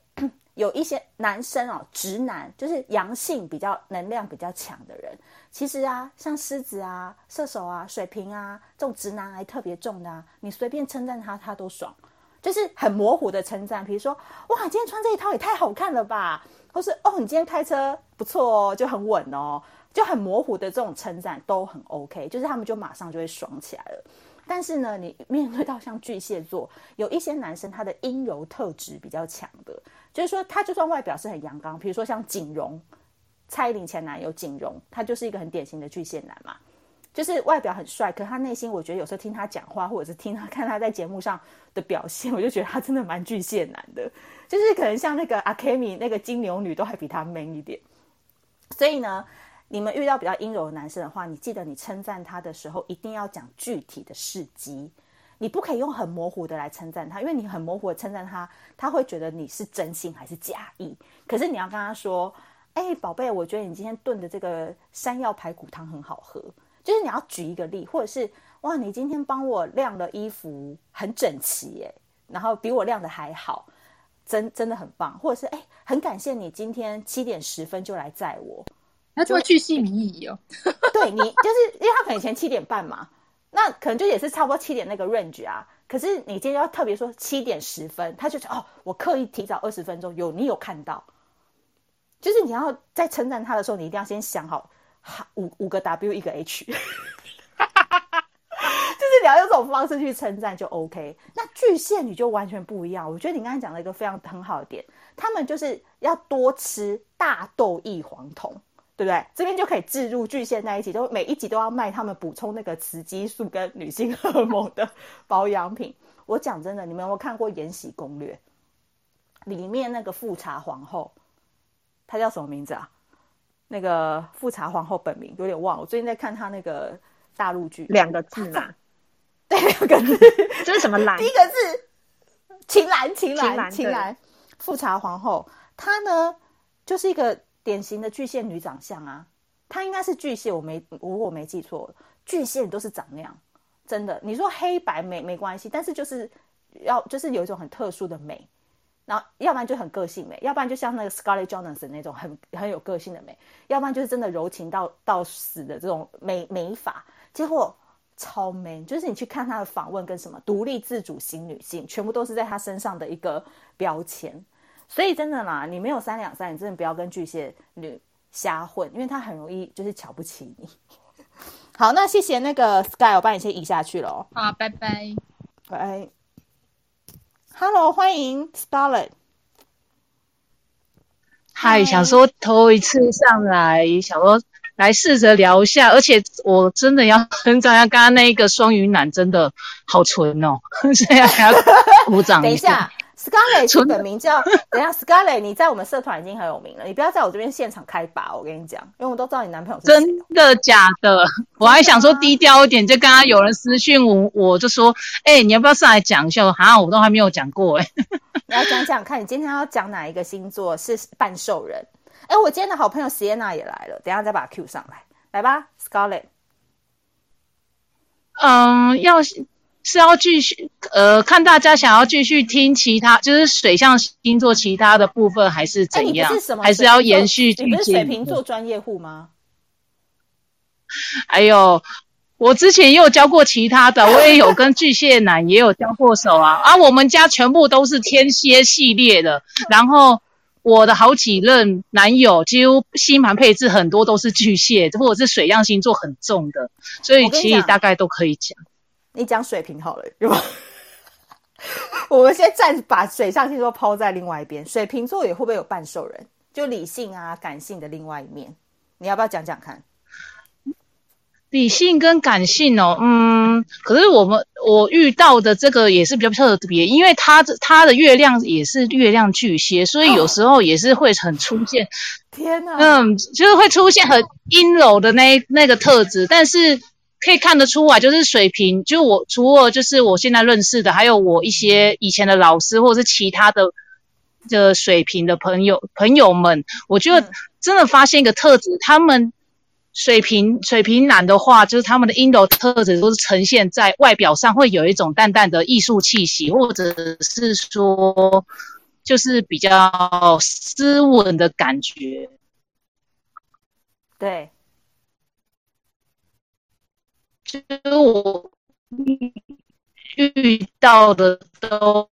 S1: 有一些男生哦，直男就是阳性比较能量比较强的人，其实啊，像狮子啊、射手啊、水瓶啊这种直男癌特别重的啊，你随便称赞他，他都爽，就是很模糊的称赞，比如说哇，今天穿这一套也太好看了吧，或是哦，你今天开车不错哦，就很稳哦。就很模糊的这种称赞都很 OK，就是他们就马上就会爽起来了。但是呢，你面对到像巨蟹座，有一些男生他的阴柔特质比较强的，就是说他就算外表是很阳刚，比如说像景荣，蔡依林前男友景荣，他就是一个很典型的巨蟹男嘛，就是外表很帅，可他内心我觉得有时候听他讲话，或者是听他看他在节目上的表现，我就觉得他真的蛮巨蟹男的，就是可能像那个阿 Kemi 那个金牛女都还比他 man 一点，所以呢。你们遇到比较阴柔的男生的话，你记得你称赞他的时候，一定要讲具体的事迹，你不可以用很模糊的来称赞他，因为你很模糊的称赞他，他会觉得你是真心还是假意。可是你要跟他说：“哎，宝贝，我觉得你今天炖的这个山药排骨汤很好喝。”就是你要举一个例，或者是哇，你今天帮我晾的衣服很整齐耶，然后比我晾的还好，真真的很棒。或者是哎，很感谢你今天七点十分就来载我。
S6: 那就会巨细靡遗哦，
S1: 对你就是因为他可能以前七点半嘛，那可能就也是差不多七点那个 range 啊。可是你今天要特别说七点十分，他就说哦，我刻意提早二十分钟，有你有看到，就是你要在称赞他的时候，你一定要先想好五五个 W 一个 H，就是你要用这种方式去称赞就 OK。那巨蟹女就完全不一样，我觉得你刚才讲了一个非常很好的点，他们就是要多吃大豆异黄酮。对不对？这边就可以置入巨蟹在一起，都每一集都要卖他们补充那个雌激素跟女性荷尔蒙的保养品。我讲真的，你们有没有看过《延禧攻略》？里面那个富察皇后，她叫什么名字啊？那个富察皇后本名有点忘了。我最近在看她那个大陆剧，
S2: 两个字啊？
S1: 对，两个字。
S2: 这是什么兰？
S1: 第一个字，秦岚，秦岚，秦岚。富察皇后，她呢，就是一个。典型的巨蟹女长相啊，她应该是巨蟹，我没如果我没记错，巨蟹都是长那样，真的。你说黑白美没关系，但是就是要就是有一种很特殊的美，然后要不然就很个性美，要不然就像那个 Scarlett Johansson 那种很很有个性的美，要不然就是真的柔情到到死的这种美美法，结果超 man，就是你去看她的访问跟什么独立自主型女性，全部都是在她身上的一个标签。所以真的啦，你没有三两三，你真的不要跟巨蟹女瞎混，因为他很容易就是瞧不起你。好，那谢谢那个 Sky，我帮你先移下去了。
S6: 好，拜拜，
S1: 拜。Hello，欢迎 Scarlett。
S7: 嗨，想说头一次上来，想说来试着聊一下，而且我真的要很赞一下刚刚那一个双鱼男，真的好纯哦。现在还要鼓掌
S1: 等一下。Scarlett 是本名叫，等一下，Scarlett，你在我们社团已经很有名了，你不要在我这边现场开拔，我跟你讲，因为我都知道你男朋友是谁。
S7: 真的假的？我还想说低调一点，就刚刚有人私讯我，我就说，哎、欸，你要不要上来讲一下？好像我都还没有讲过、欸，哎，
S1: 你要讲讲看，你今天要讲哪一个星座是半兽人？哎、欸，我今天的好朋友 Sienna 也来了，等一下再把他 Q 上来，来吧，Scarlett。
S7: 嗯，要。是要继续呃，看大家想要继续听其他，就是水象星座其他的部分，还是怎样？
S1: 是
S7: 还是要延续？
S1: 你不是水瓶座专业户吗？
S7: 哎呦，我之前也有教过其他的，我也有跟巨蟹男也有交过手啊。啊，我们家全部都是天蝎系列的，然后我的好几任男友，几乎星盘配置很多都是巨蟹，或者是水象星座很重的，所以其实大概都可以讲。
S1: 你讲水瓶好了，有吗？我们先暂把水象星座抛在另外一边，水瓶座也会不会有半兽人？就理性啊、感性的另外一面，你要不要讲讲看？
S7: 理性跟感性哦，嗯，可是我们我遇到的这个也是比较特别，因为他的他的月亮也是月亮巨蟹，所以有时候也是会很出现，
S1: 天哪，
S7: 嗯，就是会出现很阴柔的那那个特质，但是。可以看得出来，就是水瓶，就我除了就是我现在认识的，还有我一些以前的老师或者是其他的的水平的朋友朋友们，我觉得真的发现一个特质，嗯、他们水瓶水瓶男的话，就是他们的阴柔特质都是呈现在外表上，会有一种淡淡的艺术气息，或者是说就是比较斯文的感觉，
S1: 对。
S7: 就是我遇到的都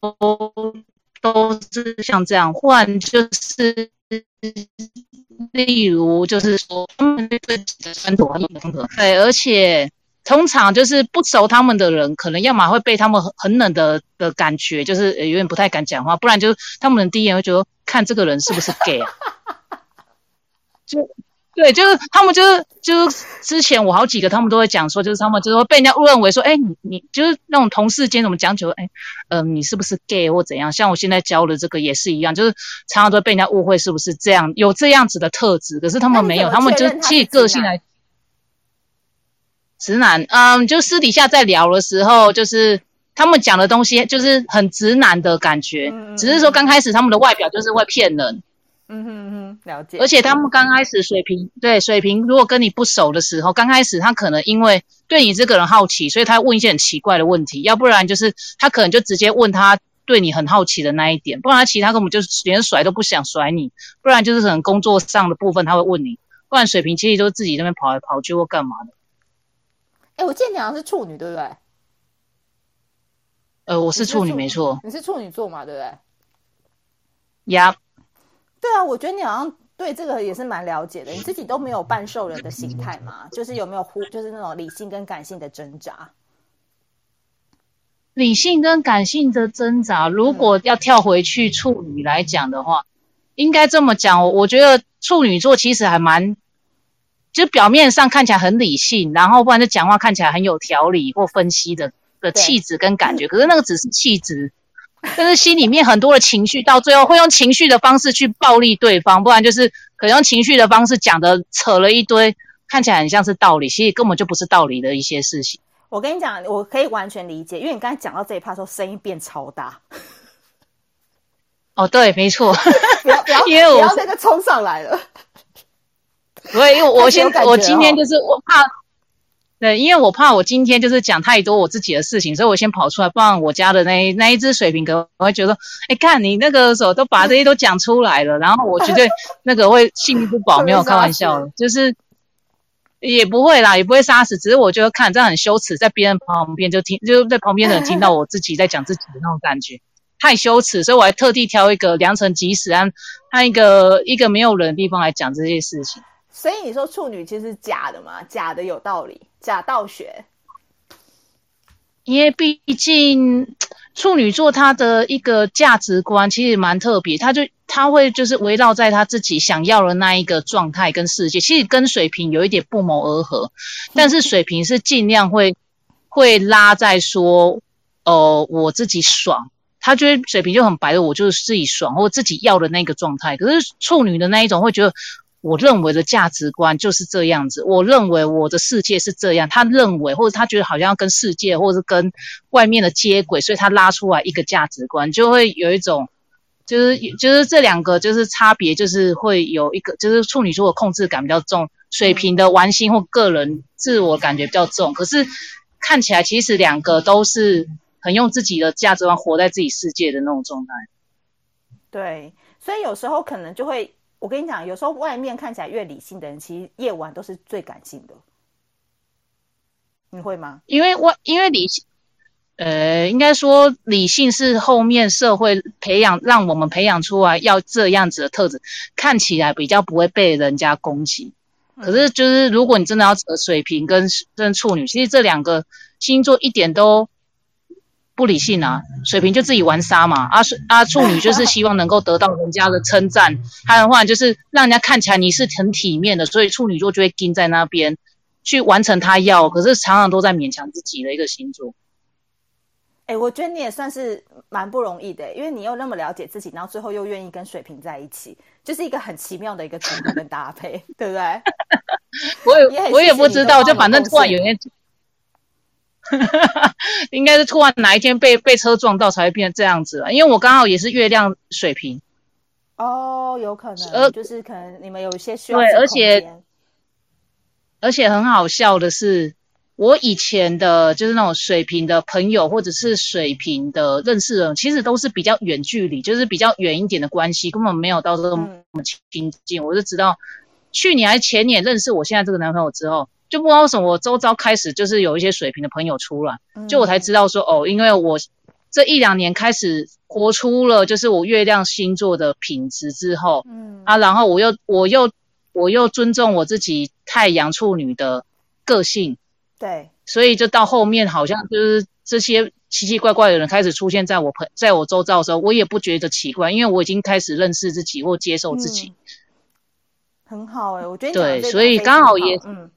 S7: 都是像这样，换就是例如就是说他们自己的穿着很风格，对，而且通常就是不熟他们的人，可能要么会被他们很很冷的的感觉，就是有点不太敢讲话，不然就是他们第一眼会觉得看这个人是不是 gay 啊，就。对，就是他们，就是就是之前我好几个，他们都会讲说，就是他们就是会被人家误认为说，哎，你你就是那种同事间怎么讲究，哎，嗯、呃，你是不是 gay 或怎样？像我现在教的这个也是一样，就是常常都被人家误会是不是这样，有这样子的特质，可是他们没有，他，他们就其实个性来直男，嗯，就私底下在聊的时候，就是他们讲的东西就是很直男的感觉，嗯、只是说刚开始他们的外表就是会骗人。
S1: 嗯哼嗯哼，了解。
S7: 而且他们刚开始水瓶，对水瓶，如果跟你不熟的时候，刚开始他可能因为对你这个人好奇，所以他问一些很奇怪的问题。要不然就是他可能就直接问他对你很好奇的那一点，不然他其他根本就连甩都不想甩你。不然就是可能工作上的部分他会问你，不然水瓶其实都是自己那边跑来跑去或干嘛的。
S1: 哎，我记得你好像是处女，对不对？
S7: 呃，我是处女，没错。
S1: 你是处女座嘛，对不对？
S7: 呀。
S1: 对啊，我觉得你好像对这个也是蛮了解的。你自己都没有半兽人的形态嘛？就是有没有忽，就是那种理性跟感性的挣扎？
S7: 理性跟感性的挣扎，如果要跳回去处女来讲的话，嗯、应该这么讲。我觉得处女座其实还蛮，就表面上看起来很理性，然后不然就讲话看起来很有条理或分析的的气质跟感觉。可是那个只是气质。但是心里面很多的情绪，到最后会用情绪的方式去暴力对方，不然就是可能用情绪的方式讲的扯了一堆，看起来很像是道理，其实根本就不是道理的一些事情。
S1: 我跟你讲，我可以完全理解，因为你刚才讲到这一趴的时候，声音变超大。
S7: 哦，对，没错，
S1: 不要不要，因为我要那个冲上来了。
S7: 对，因为我先，我今天就是我怕。对，因为我怕我今天就是讲太多我自己的事情，所以我先跑出来，不然我家的那那一只水瓶哥我会觉得，哎，看你那个时候都把这些都讲出来了，然后我绝对 那个会性命不保，没有开玩笑的，就是也不会啦，也不会杀死，只是我觉得看这样很羞耻，在别人旁边就听，就在旁边的人听到我自己在讲自己的那种感觉，太羞耻，所以我还特地挑一个良辰吉时，按按一个一个没有人的地方来讲这些事情。
S1: 所以你说处女其实是假的嘛？假的有道理，假道学。
S7: 因为毕竟处女座他的一个价值观其实蛮特别，他就他会就是围绕在他自己想要的那一个状态跟世界，其实跟水瓶有一点不谋而合。但是水瓶是尽量会会拉在说，哦、呃，我自己爽，他觉得水瓶就很白的，我就是自己爽或自己要的那个状态。可是处女的那一种会觉得，我认为的价值观就是这样子，我认为我的世界是这样，他认为或者他觉得好像跟世界或者是跟外面的接轨，所以他拉出来一个价值观，就会有一种，就是就是这两个就是差别，就是会有一个，就是处女座的控制感比较重，水瓶的玩心或个人自我感觉比较重。可是看起来其实两个都是很用自己的价值观活在自己世界的那种状态。
S1: 对，所以有时候可能就会。我跟你讲，有时候外面看起来越理性的人，其实夜晚都是最感性的。你会吗？
S7: 因为我因为理性，呃，应该说理性是后面社会培养，让我们培养出来要这样子的特质，看起来比较不会被人家攻击。可是就是如果你真的要扯水瓶跟跟处女，其实这两个星座一点都。不理性啊，水瓶就自己玩沙嘛，啊水啊处女就是希望能够得到人家的称赞，还有的话就是让人家看起来你是很体面的，所以处女座就会盯在那边去完成他要，可是常常都在勉强自己的一个星座。
S1: 哎、欸，我觉得你也算是蛮不容易的，因为你又那么了解自己，然后最后又愿意跟水瓶在一起，就是一个很奇妙的一个组合跟搭配，对不对？
S7: 我也，也我也不知道，就反正突然有人。应该是突然哪一天被被车撞到才会变成这样子了，因为我刚好也是月亮水瓶。
S1: 哦，有可能，呃，就是可能你们有一些需要。
S7: 对，而且而且很好笑的是，我以前的就是那种水瓶的朋友，或者是水瓶的认识人，其实都是比较远距离，就是比较远一点的关系，根本没有到这么亲近。嗯、我就知道，去年还是前年认识我现在这个男朋友之后。就不知道为什么我周遭开始就是有一些水平的朋友出来，就我才知道说哦，因为我这一两年开始活出了就是我月亮星座的品质之后，嗯。啊，然后我又我又我又尊重我自己太阳处女的个性，
S1: 对，
S7: 所以就到后面好像就是这些奇奇怪怪的人开始出现在我朋在我周遭的时候，我也不觉得奇怪，因为我已经开始认识自己或接受自己，
S1: 嗯、很好哎、欸，我觉得
S7: 对，所以刚好也
S1: 嗯。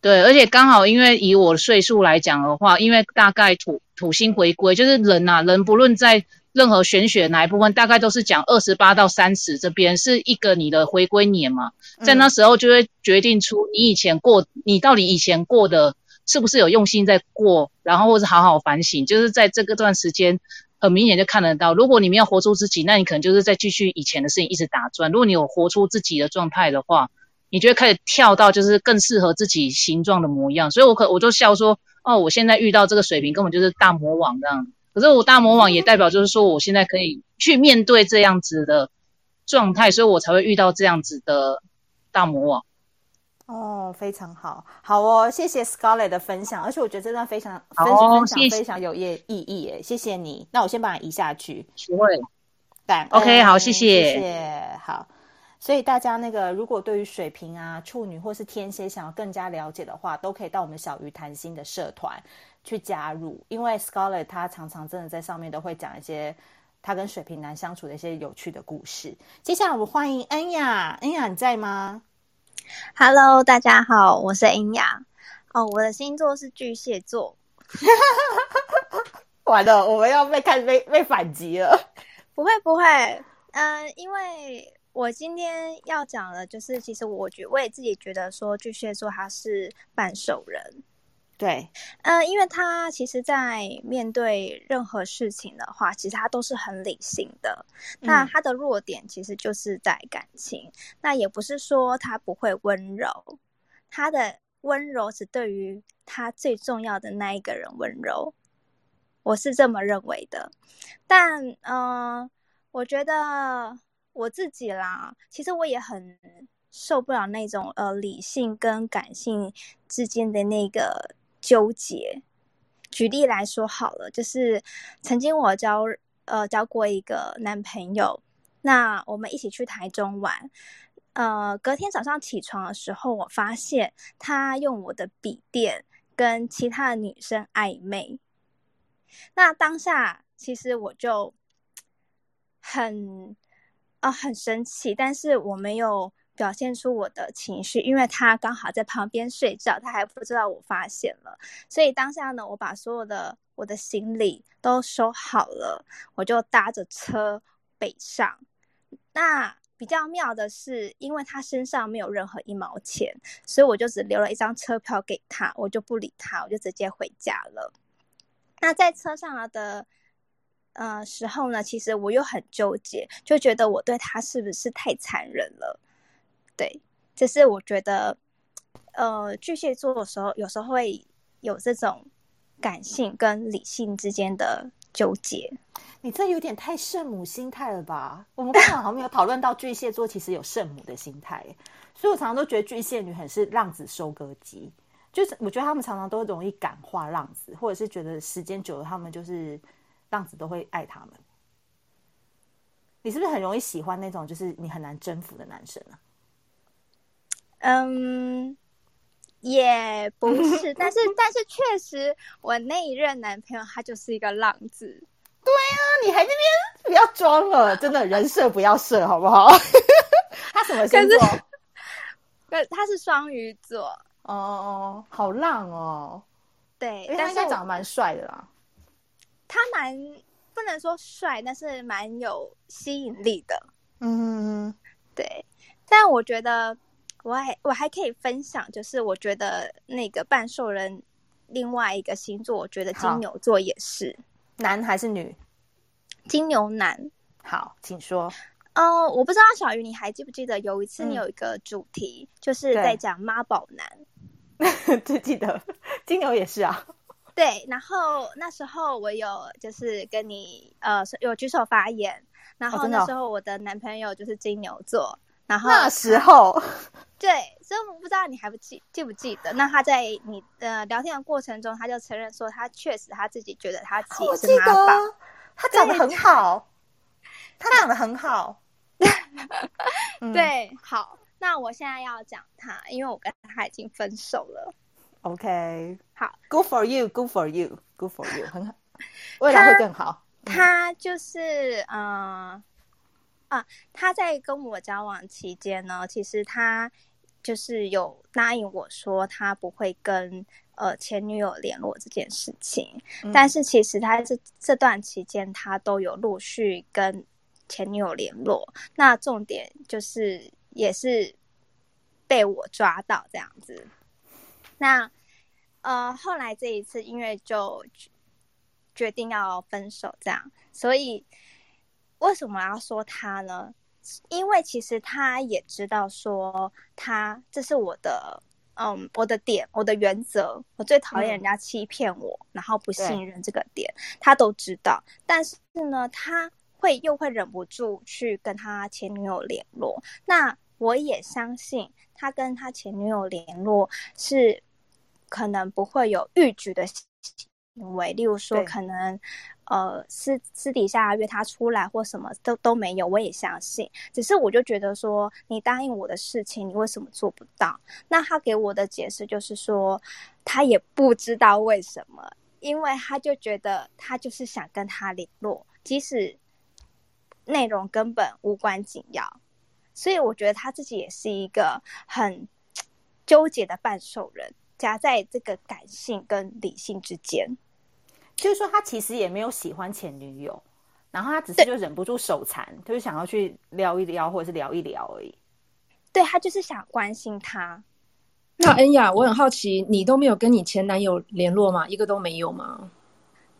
S7: 对，而且刚好因为以我的岁数来讲的话，因为大概土土星回归，就是人呐、啊，人不论在任何玄学哪一部分，大概都是讲二十八到三十这边是一个你的回归年嘛，在那时候就会决定出你以前过，你到底以前过的是不是有用心在过，然后或是好好反省，就是在这个段时间很明显就看得到，如果你没有活出自己，那你可能就是在继续以前的事情一直打转；如果你有活出自己的状态的话。你就会开始跳到就是更适合自己形状的模样，所以我可我就笑说，哦，我现在遇到这个水平根本就是大魔王这样。可是我大魔王也代表就是说，我现在可以去面对这样子的状态，所以我才会遇到这样子的大魔王。
S1: 哦，非常好，好哦，谢谢 Scarlett 的分享，而且我觉得这段非常分享、
S7: 哦、
S1: 分享非常有意意义诶，谢谢你。那我先把它移下去。
S7: 不会。
S1: 对
S7: ，OK，好，谢谢，
S1: 谢谢，好。所以大家那个，如果对于水瓶啊、处女或是天蝎想要更加了解的话，都可以到我们小鱼谈心的社团去加入。因为 Scarlett 他常常真的在上面都会讲一些他跟水瓶男相处的一些有趣的故事。接下来我们欢迎恩雅，恩雅你在吗
S8: ？Hello，大家好，我是恩雅。哦，我的星座是巨蟹座。
S1: 完了，我们要被看被被反击了。
S8: 不 会不会，嗯、呃，因为。我今天要讲的，就是其实我觉我也自己觉得说巨蟹座他是半兽人，
S1: 对，
S8: 嗯、呃，因为他其实，在面对任何事情的话，其实他都是很理性的。嗯、那他的弱点其实就是在感情，那也不是说他不会温柔，他的温柔只对于他最重要的那一个人温柔，我是这么认为的。但嗯、呃，我觉得。我自己啦，其实我也很受不了那种呃理性跟感性之间的那个纠结。举例来说好了，就是曾经我交呃交过一个男朋友，那我们一起去台中玩，呃隔天早上起床的时候，我发现他用我的笔电跟其他的女生暧昧。那当下其实我就很。啊、很生气，但是我没有表现出我的情绪，因为他刚好在旁边睡觉，他还不知道我发现了，所以当下呢，我把所有的我的行李都收好了，我就搭着车北上。那比较妙的是，因为他身上没有任何一毛钱，所以我就只留了一张车票给他，我就不理他，我就直接回家了。那在车上的呃时候呢，其实我又很纠结，就觉得我对他是不是太残忍了？对，这是我觉得，呃，巨蟹座的时候，有时候会有这种感性跟理性之间的纠结。
S1: 你这有点太圣母心态了吧？我们刚刚好像没有讨论到巨蟹座其实有圣母的心态，所以我常常都觉得巨蟹女很是浪子收割机，就是我觉得他们常常都容易感化浪子，或者是觉得时间久了，他们就是浪子都会爱他们。你是不是很容易喜欢那种就是你很难征服的男生呢？
S8: 嗯，也不是，但是但是确实，我那一任男朋友他就是一个浪子。
S1: 对啊，你还那边不要装了，真的人设不要设，好不好？他什么星座？
S8: 呃，他是双鱼座。
S1: 哦哦，好浪哦。
S8: 对，
S1: 但是他长得蛮帅的啦。
S8: 他蛮不能说帅，但是蛮有吸引力的。
S1: 嗯，
S8: 对，但我觉得。我还我还可以分享，就是我觉得那个半兽人另外一个星座，我觉得金牛座也是
S1: 男还是女？
S8: 金牛男。
S1: 好，请说。
S8: 哦、呃，我不知道小鱼你还记不记得有一次你有一个主题，嗯、就是在讲妈宝男。
S1: 只记得金牛也是啊。
S8: 对，然后那时候我有就是跟你呃有举手发言，然后那时候我的男朋友就是金牛座。然后
S1: 那时候，
S8: 对，所以我不知道你还不记记不记得？那他在你呃聊天的过程中，他就承认说，他确实他自己觉得他自己是妈宝，
S1: 他长得很好，他长得很好。
S8: 对，好，那我现在要讲他，因为我跟他已经分手了。
S1: OK，
S8: 好
S1: ，Good for you，Good for you，Good for you，很好，未来会更好。
S8: 他，他就是嗯。呃啊，他在跟我交往期间呢，其实他就是有答应我说他不会跟呃前女友联络这件事情，嗯、但是其实他这这段期间他都有陆续跟前女友联络，那重点就是也是被我抓到这样子，那呃后来这一次因为就决定要分手这样，所以。为什么要说他呢？因为其实他也知道说他这是我的，嗯，我的点，我的原则。我最讨厌人家欺骗我，嗯、然后不信任这个点，他都知道。但是呢，他会又会忍不住去跟他前女友联络。那我也相信他跟他前女友联络是可能不会有逾矩的行为，例如说可能。呃，私私底下约他出来或什么都都没有，我也相信。只是我就觉得说，你答应我的事情，你为什么做不到？那他给我的解释就是说，他也不知道为什么，因为他就觉得他就是想跟他联络，即使内容根本无关紧要。所以我觉得他自己也是一个很纠结的半兽人，夹在这个感性跟理性之间。
S1: 就是说，他其实也没有喜欢前女友，然后他只是就忍不住手残，就是想要去撩一撩，或者是聊一聊而已。
S8: 对，他就是想关心他。
S3: 那恩雅，我很好奇，你都没有跟你前男友联络吗？一个都没有吗？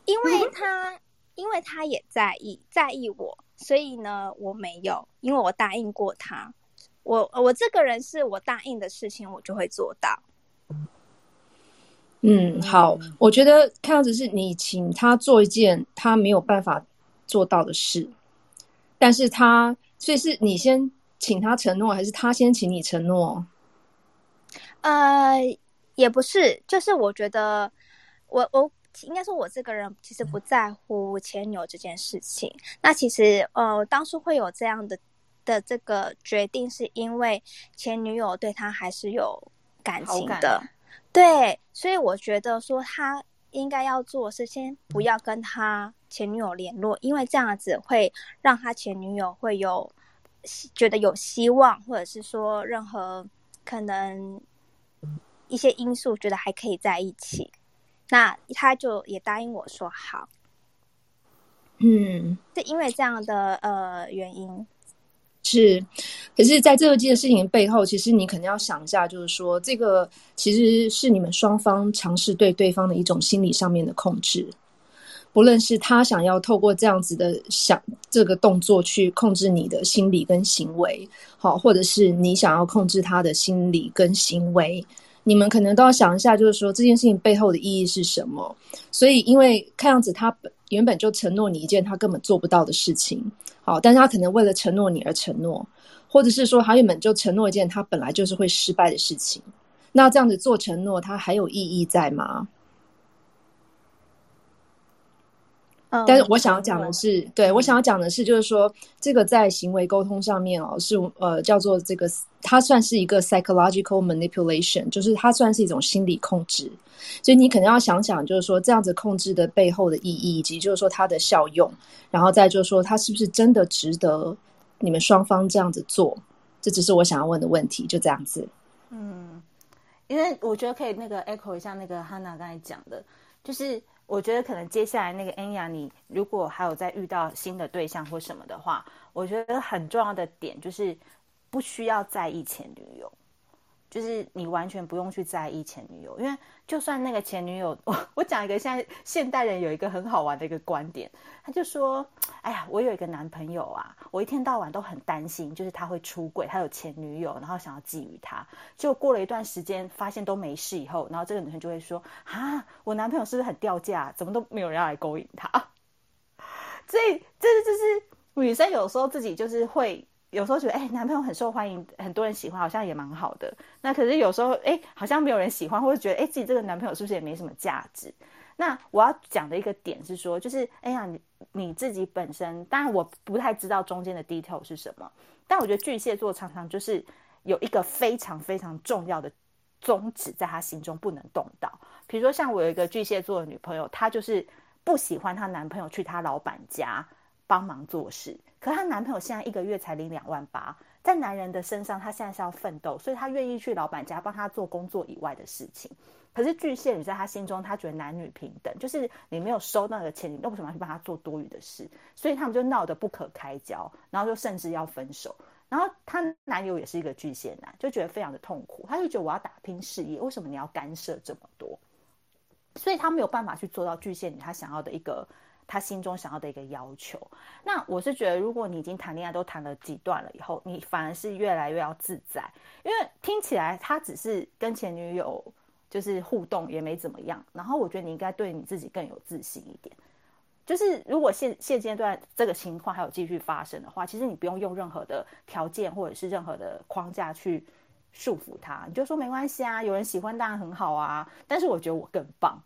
S8: 因为他，嗯、因为他也在意，在意我，所以呢，我没有，因为我答应过他。我我这个人是我答应的事情，我就会做到。
S3: 嗯，好，我觉得看样子是你请他做一件他没有办法做到的事，但是他所以是你先请他承诺，还是他先请你承诺？
S8: 呃，也不是，就是我觉得我我应该说，我这个人其实不在乎前女友这件事情。那其实呃，当初会有这样的的这个决定，是因为前女友对他还是有感情的。对，所以我觉得说他应该要做的是先不要跟他前女友联络，因为这样子会让他前女友会有觉得有希望，或者是说任何可能一些因素，觉得还可以在一起，那他就也答应我说好。
S3: 嗯，
S8: 是因为这样的呃原因。
S3: 是，可是，在这件事情背后，其实你可能要想一下，就是说，这个其实是你们双方尝试对对方的一种心理上面的控制。不论是他想要透过这样子的想这个动作去控制你的心理跟行为，好，或者是你想要控制他的心理跟行为，你们可能都要想一下，就是说这件事情背后的意义是什么。所以，因为看样子他原本就承诺你一件他根本做不到的事情。好，但是他可能为了承诺你而承诺，或者是说他原本就承诺一件他本来就是会失败的事情，那这样子做承诺，他还有意义在吗？嗯，但是我想要讲的是，嗯、对，我想要讲的是，就是说这个在行为沟通上面哦，是呃叫做这个，它算是一个 psychological manipulation，就是它算是一种心理控制，所以你可能要想想，就是说这样子控制的背后的意义，以及就是说它的效用，然后再就是说它是不是真的值得你们双方这样子做，这只是我想要问的问题，就这样子。
S1: 嗯，因为我觉得可以那个 echo 一下那个 Hana 刚才讲的，就是。我觉得可能接下来那个恩雅你如果还有再遇到新的对象或什么的话，我觉得很重要的点就是不需要在意前女友。就是你完全不用去在意前女友，因为就算那个前女友，我 我讲一个现在现代人有一个很好玩的一个观点，他就说：“哎呀，我有一个男朋友啊，我一天到晚都很担心，就是他会出轨，他有前女友，然后想要觊觎他。就过了一段时间，发现都没事以后，然后这个女生就会说：啊，我男朋友是不是很掉价？怎么都没有人来勾引他？所以这是就是女生有时候自己就是会。”有时候觉得，哎、男朋友很受欢迎，很多人喜欢，好像也蛮好的。那可是有时候，哎、好像没有人喜欢，或者觉得，哎、自己这个男朋友是不是也没什么价值？那我要讲的一个点是说，就是，哎呀，你你自己本身，当然我不太知道中间的 detail 是什么，但我觉得巨蟹座常常就是有一个非常非常重要的宗旨，在他心中不能动到。比如说，像我有一个巨蟹座的女朋友，她就是不喜欢她男朋友去她老板家帮忙做事。可她男朋友现在一个月才领两万八，在男人的身上，她现在是要奋斗，所以她愿意去老板家帮他做工作以外的事情。可是巨蟹女在她心中，她觉得男女平等，就是你没有收那个钱，你为什么要去帮他做多余的事？所以他们就闹得不可开交，然后就甚至要分手。然后她男友也是一个巨蟹男，就觉得非常的痛苦，他就觉得我要打拼事业，为什么你要干涉这么多？所以他没有办法去做到巨蟹女她想要的一个。他心中想要的一个要求，那我是觉得，如果你已经谈恋爱都谈了几段了以后，你反而是越来越要自在，因为听起来他只是跟前女友就是互动也没怎么样，然后我觉得你应该对你自己更有自信一点。就是如果现现阶段这个情况还有继续发生的话，其实你不用用任何的条件或者是任何的框架去束缚他，你就说没关系啊，有人喜欢当然很好啊，但是我觉得我更棒。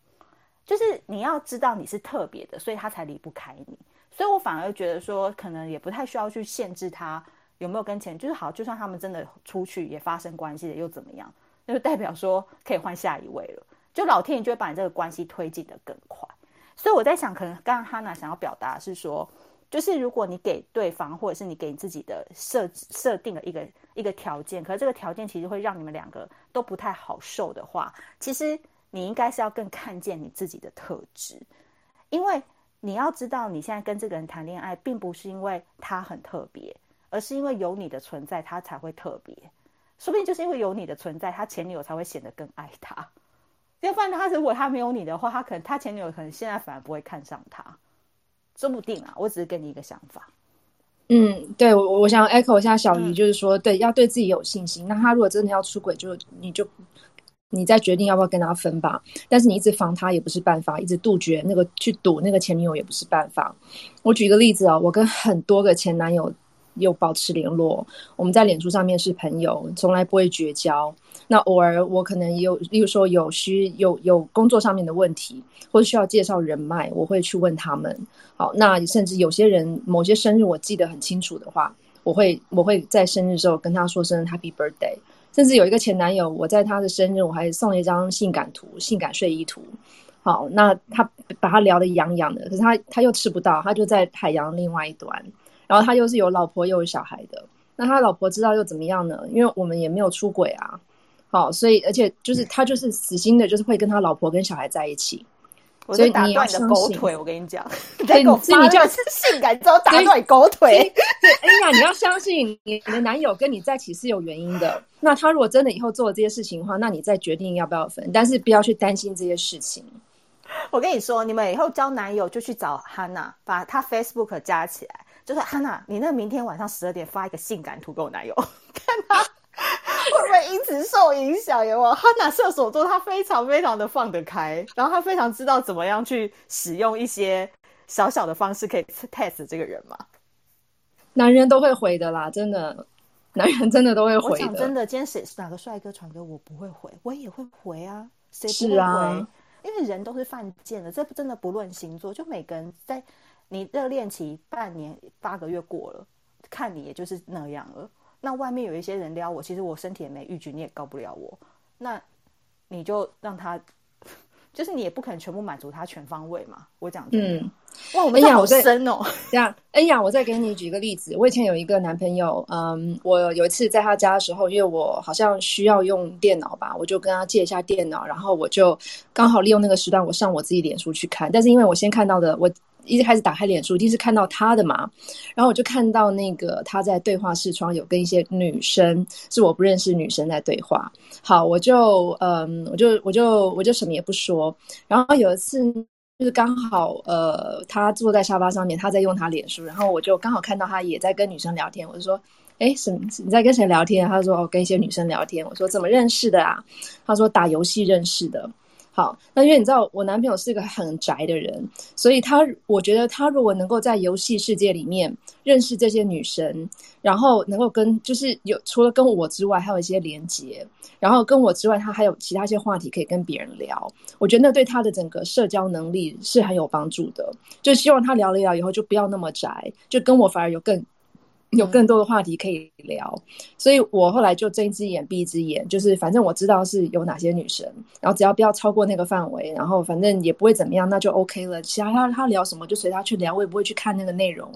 S1: 就是你要知道你是特别的，所以他才离不开你。所以我反而觉得说，可能也不太需要去限制他有没有跟前，就是好，就算他们真的出去也发生关系了，又怎么样？那就代表说可以换下一位了。就老天爷就会把你这个关系推进得更快。所以我在想，可能刚刚 Hana 想要表达是说，就是如果你给对方，或者是你给你自己的设设定了一个一个条件，可是这个条件其实会让你们两个都不太好受的话，其实。你应该是要更看见你自己的特质，因为你要知道，你现在跟这个人谈恋爱，并不是因为他很特别，而是因为有你的存在，他才会特别。说不定就是因为有你的存在，他前女友才会显得更爱他。要不然他如果他没有你的话，他可能他前女友可能现在反而不会看上他。说不定啊，我只是给你一个想法。
S3: 嗯，对，我我想 echo 一下小鱼，就是说，对，要对自己有信心。那他如果真的要出轨，就你就。你再决定要不要跟他分吧，但是你一直防他也不是办法，一直杜绝那个去赌那个前女友也不是办法。我举一个例子啊、我跟很多个前男友有保持联络，我们在脸书上面是朋友，从来不会绝交。那偶尔我可能有，例如说有需有有工作上面的问题，或者需要介绍人脉，我会去问他们。好，那甚至有些人某些生日我记得很清楚的话，我会我会在生日之后跟他说声 Happy Birthday。甚至有一个前男友，我在他的生日，我还送了一张性感图、性感睡衣图。好，那他把他聊得痒痒的，可是他他又吃不到，他就在海洋另外一端。然后他又是有老婆又有小孩的，那他老婆知道又怎么样呢？因为我们也没有出轨啊。好，所以而且就是他就是死心的，就是会跟他老婆跟小孩在一起。所以
S1: 打断你的狗腿，我跟你讲，对，
S3: 所以你就是
S1: 性感之后打断你狗腿。
S3: 对，哎呀，你要相信你的男友跟你在一起是有原因的。那他如果真的以后做了这些事情的话，那你再决定要不要分，但是不要去担心这些事情。
S1: 我跟你说，你们以后交男友就去找 Hana，把他 Facebook 加起来，就是 Hana，你那明天晚上十二点发一个性感图给我男友，看他。会因此受影响？有没有？他拿射手座，他非常非常的放得开，然后他非常知道怎么样去使用一些小小的方式可以 test 这个人嘛。
S3: 男人都会回的啦，真的，男人真的都会回的。
S1: 我讲真的，今天谁是哪个帅哥传给我不会回，我也会回啊。谁不会回？啊、因为人都是犯贱的，这真的不论星座，就每个人在你热恋期半年八个月过了，看你也就是那样了。那外面有一些人撩我，其实我身体也没逾矩，你也告不了我。那你就让他，就是你也不可能全部满足他全方位嘛。我讲，嗯，哇，我们好深哦。
S3: 这样，恩雅，我再给你举个例子。我以前有一个男朋友，嗯，我有一次在他家的时候，因为我好像需要用电脑吧，我就跟他借一下电脑，然后我就刚好利用那个时段，我上我自己脸书去看。但是因为我先看到的，我。一直开始打开脸书，一定是看到他的嘛，然后我就看到那个他在对话视窗有跟一些女生，是我不认识女生在对话。好，我就嗯，我就我就我就什么也不说。然后有一次就是刚好呃，他坐在沙发上面，他在用他脸书，然后我就刚好看到他也在跟女生聊天，我就说：“哎，什？你在跟谁聊天？”他说：“哦，跟一些女生聊天。”我说：“怎么认识的啊？”他说：“打游戏认识的。”好，那因为你知道我男朋友是一个很宅的人，所以他我觉得他如果能够在游戏世界里面认识这些女生，然后能够跟就是有除了跟我之外，还有一些连接，然后跟我之外，他还有其他一些话题可以跟别人聊，我觉得那对他的整个社交能力是很有帮助的。就希望他聊了聊以后就不要那么宅，就跟我反而有更。有更多的话题可以聊，所以我后来就睁一只眼闭一只眼，就是反正我知道是有哪些女生，然后只要不要超过那个范围，然后反正也不会怎么样，那就 OK 了。其他他他聊什么就随他去聊，我也不会去看那个内容。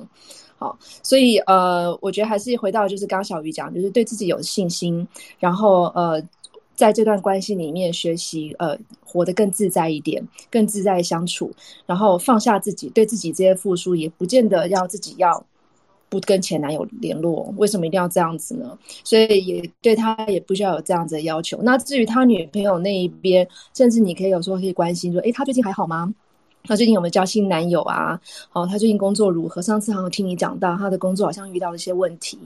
S3: 好，所以呃，我觉得还是回到就是刚刚小鱼讲，就是对自己有信心，然后呃，在这段关系里面学习呃，活得更自在一点，更自在相处，然后放下自己，对自己这些付出也不见得要自己要。不跟前男友联络，为什么一定要这样子呢？所以也对他也不需要有这样子的要求。那至于他女朋友那一边，甚至你可以有时候可以关心说，诶，他最近还好吗？他最近有没有交新男友啊？好，他最近工作如何？上次好像听你讲到他的工作好像遇到了一些问题，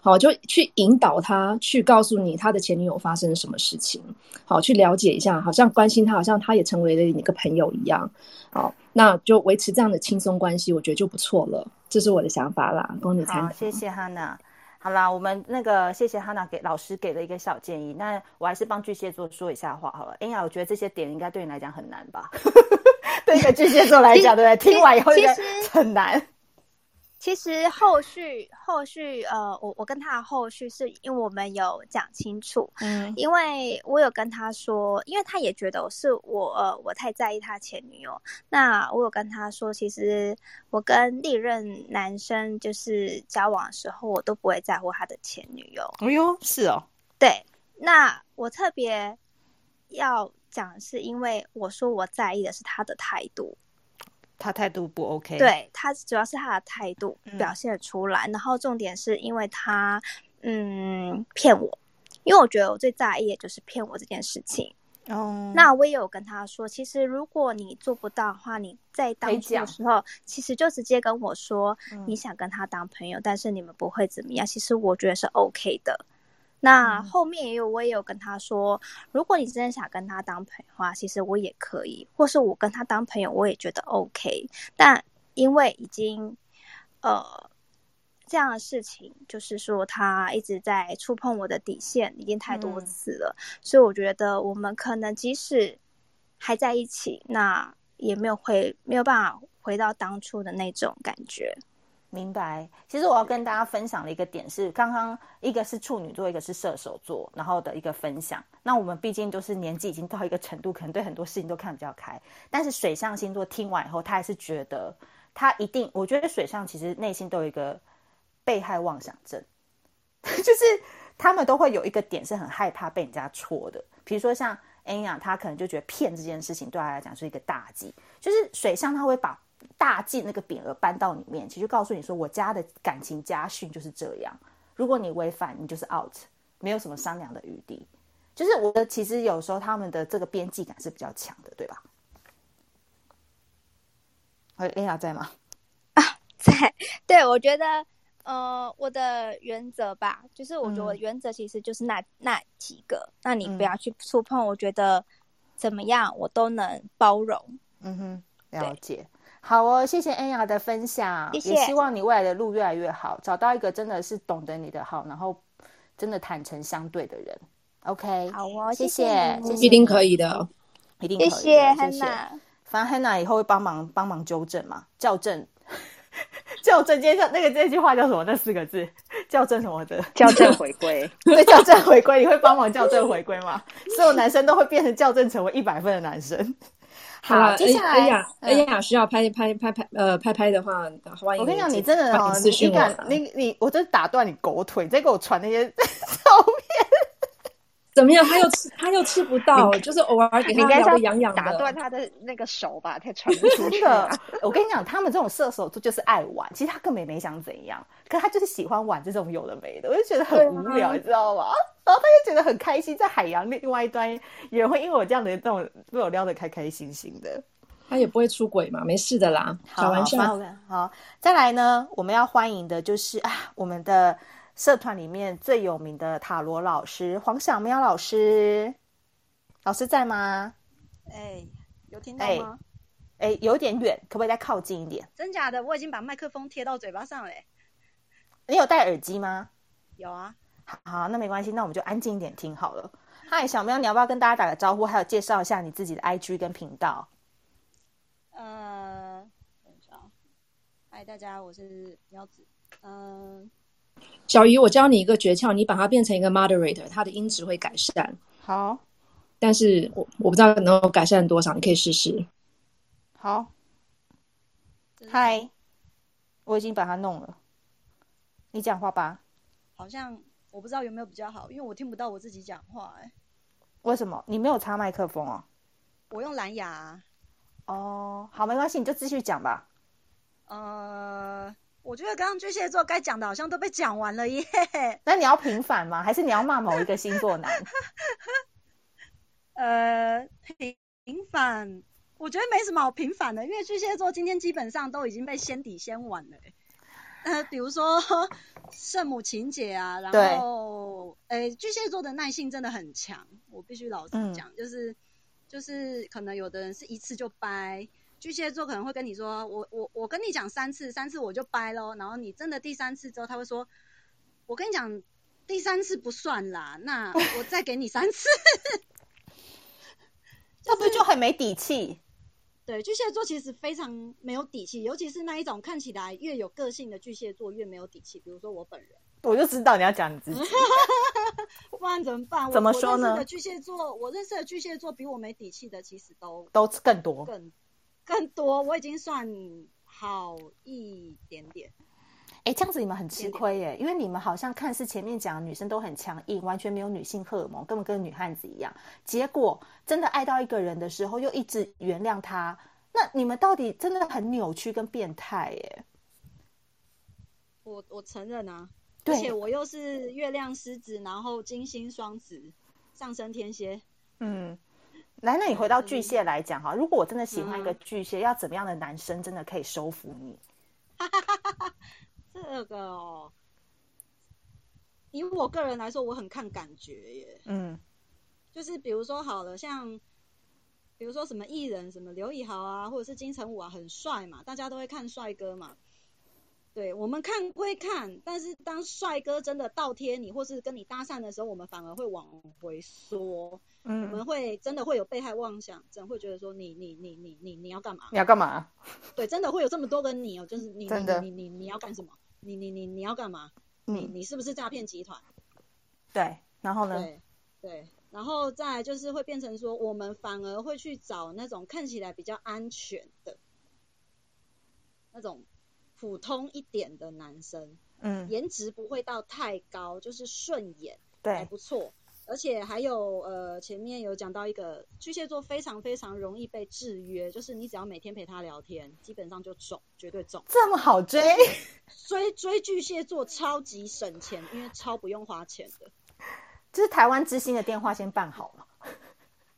S3: 好，就去引导他去告诉你他的前女友发生了什么事情，好，去了解一下，好像关心他，好像他也成为了你个朋友一样，好，那就维持这样的轻松关系，我觉得就不错了。这是我的想法啦，供你参考。
S1: 谢谢哈娜。好啦，我们那个谢谢哈娜给老师给了一个小建议，那我还是帮巨蟹座说一下话好了。哎呀，我觉得这些点应该对你来讲很难吧？对一个巨蟹座来讲，对不对？听完以后应该很难。
S8: 其实后续后续呃，我我跟他的后续是因为我们有讲清楚，嗯，因为我有跟他说，因为他也觉得是我呃我太在意他前女友，那我有跟他说，其实我跟历任男生就是交往的时候，我都不会在乎他的前女友。
S1: 哎呦，是哦，
S8: 对，那我特别要讲是因为我说我在意的是他的态度。
S1: 他态度不 OK，
S8: 对，他主要是他的态度表现出来，嗯、然后重点是因为他嗯骗我，因为我觉得我最在意的就是骗我这件事情。哦，那我也有跟他说，其实如果你做不到的话，你在当初的时候，其实就直接跟我说你想跟他当朋友，嗯、但是你们不会怎么样。其实我觉得是 OK 的。那后面也有，我也有跟他说，如果你真的想跟他当朋友的话，其实我也可以，或是我跟他当朋友，我也觉得 OK。但因为已经，呃，这样的事情，就是说他一直在触碰我的底线，已经太多次了，嗯、所以我觉得我们可能即使还在一起，那也没有回，没有办法回到当初的那种感觉。
S1: 明白。其实我要跟大家分享的一个点是，刚刚一个是处女座，一个是射手座，然后的一个分享。那我们毕竟都是年纪已经到一个程度，可能对很多事情都看得比较开。但是水象星座听完以后，他还是觉得他一定，我觉得水象其实内心都有一个被害妄想症，就是他们都会有一个点是很害怕被人家戳的，比如说像安雅，他可能就觉得骗这件事情对他来讲是一个大忌，就是水象他会把大忌那个匾额搬到你面前，就告诉你说我家的感情家训就是这样，如果你违反，你就是 out，没有什么商量的余地。就是我的其实有时候他们的这个边际感是比较强的，对吧？哎，安雅在吗？
S8: 啊，在。对，我觉得。呃，我的原则吧，就是我觉得我的原则其实就是那、嗯、那几个，那你不要去触碰。我觉得怎么样，我都能包容。
S1: 嗯哼，了解。好哦，谢谢恩雅的分享，谢谢。也希望你未来的路越来越好，找到一个真的是懂得你的好，然后真的坦诚相对的人。OK，
S8: 好哦，谢
S1: 谢，谢谢，
S3: 一定可以的，
S1: 一定可以的。
S8: 谢谢 Hannah，
S1: 反正 Hannah 以后会帮忙帮忙纠正嘛，校正。校正接上那个这句话叫什么？那四个字 校正什么的？
S2: 校正回归。
S1: 对，校正回归，你会帮忙校正回归吗？所有男生都会变成校正成为一百分的男生。好，接下来，哎、
S3: 呀，哎、呀，雅需要拍拍拍拍呃拍拍的话，欢迎。
S1: 我跟你讲，你真的哦，你敢你你，我真打断你狗腿，你再给我传那些 照片。
S3: 怎么样？他又吃，他又吃不到，就是偶尔给他咬的痒痒的。
S2: 打断他的那个手吧，他传不 出去。
S1: 我跟你讲，他们这种射手座就是爱玩，其实他根本没想怎样，可他就是喜欢玩这种有的没的，我就觉得很无聊，你知道吗？然后他就觉得很开心，在海洋另外一端，也会因为我这样的这种被我撩得开开心心的。
S3: 他也不会出轨嘛，没事的啦，开玩笑。
S1: 好，好，再来呢，我们要欢迎的就是啊，我们的。社团里面最有名的塔罗老师黄小喵老师，老师在吗？
S9: 哎，有听到吗？
S1: 哎，哎，有点远，可不可以再靠近一点？
S9: 真假的？我已经把麦克风贴到嘴巴上了。
S1: 你有戴耳机吗？
S9: 有啊。
S1: 好，那没关系，那我们就安静一点听好了。嗨，小喵，你要不要跟大家打个招呼，还有介绍一下你自己的 IG 跟频道？
S9: 呃，等一下啊。嗨，大家，我是喵子。嗯、呃。
S3: 小鱼，我教你一个诀窍，你把它变成一个 moderator，它的音质会改善。
S1: 好，
S3: 但是我我不知道能够改善多少，你可以试试。
S1: 好，嗨，我已经把它弄了，你讲话吧。
S9: 好像我不知道有没有比较好，因为我听不到我自己讲话。哎，
S1: 为什么？你没有插麦克风哦？
S9: 我用蓝牙啊。
S1: 哦，好，没关系，你就继续讲吧。
S9: 呃。我觉得刚刚巨蟹座该讲的好像都被讲完了耶。
S1: 那你要平反吗？还是你要骂某一个星座男？
S9: 呃，平反，我觉得没什么好平反的，因为巨蟹座今天基本上都已经被先底先完了。呃，比如说 圣母情节啊，然后，呃，巨蟹座的耐性真的很强，我必须老实讲，嗯、就是就是可能有的人是一次就掰。巨蟹座可能会跟你说：“我我我跟你讲三次，三次我就掰喽。然后你真的第三次之后，他会说：“我跟你讲，第三次不算啦，那 我再给你三次。”
S1: 这不就很没底气？
S9: 对，巨蟹座其实非常没有底气，尤其是那一种看起来越有个性的巨蟹座越没有底气。比如说我本人，
S1: 我就知道你要讲你自己，
S9: 不然怎么办？
S1: 怎么说呢？
S9: 巨蟹座，我认识的巨蟹座比我没底气的，其实都
S1: 都更多，
S9: 更。更多，我已经算好一点点。
S1: 哎，这样子你们很吃亏耶，因为你们好像看似前面讲的女生都很强硬，完全没有女性荷尔蒙，根本跟女汉子一样。结果真的爱到一个人的时候，又一直原谅他，那你们到底真的很扭曲跟变态耶？
S9: 我我承认啊，
S1: 对，
S9: 而且我又是月亮狮子，然后金星双子，上升天蝎，
S1: 嗯。来，那你回到巨蟹来讲哈，如果我真的喜欢一个巨蟹，嗯、要怎么样的男生真的可以收服你？
S9: 这个哦，以我个人来说，我很看感觉耶。嗯，就是比如说好了，像比如说什么艺人，什么刘以豪啊，或者是金城武啊，很帅嘛，大家都会看帅哥嘛。对，我们看归看，但是当帅哥真的倒贴你，或是跟你搭讪的时候，我们反而会往回缩。嗯，我们会真的会有被害妄想症，会觉得说你你你你你你要干嘛？
S1: 你要干嘛？
S9: 对，真的会有这么多个你哦，就是你
S1: 真的
S9: 你你你你要干什么？你你你你要干嘛？
S1: 嗯、
S9: 你你是不是诈骗集团？
S1: 对，然后呢？
S9: 对对，然后再来就是会变成说，我们反而会去找那种看起来比较安全的那种。普通一点的男生，
S1: 嗯，
S9: 颜值不会到太高，就是顺眼，
S1: 对，
S9: 还不错。而且还有呃，前面有讲到一个巨蟹座非常非常容易被制约，就是你只要每天陪他聊天，基本上就中，绝对中。
S1: 这么好追？
S9: 追追巨蟹座超级省钱，因为超不用花钱的。
S1: 就是台湾之星的电话先办好嘛，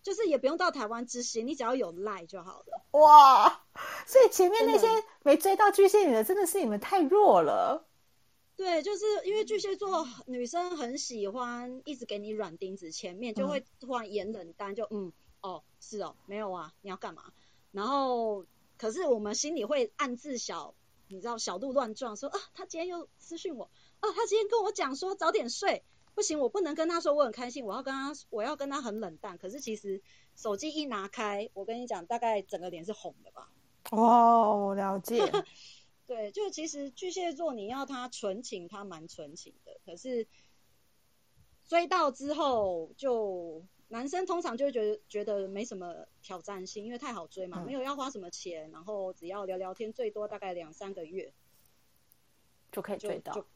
S9: 就是也不用到台湾之星，你只要有赖就好了。
S1: 哇，所以前面那些没追到巨蟹女的，真的是你们太弱了。
S9: 对，就是因为巨蟹座女生很喜欢一直给你软钉子，前面就会突然演冷淡，就嗯哦是哦没有啊，你要干嘛？然后可是我们心里会暗自小，你知道小鹿乱撞，说啊他今天又私讯我，啊他今天跟我讲说早点睡，不行，我不能跟他说我很开心，我要跟他我要跟他很冷淡。可是其实手机一拿开，我跟你讲，大概整个脸是红的吧？
S1: 哦，了解。
S9: 对，就其实巨蟹座你要他纯情，他蛮纯情的。可是追到之后，就男生通常就会觉得觉得没什么挑战性，因为太好追嘛，嗯、没有要花什么钱，然后只要聊聊天，最多大概两三个月
S1: 就可以追到。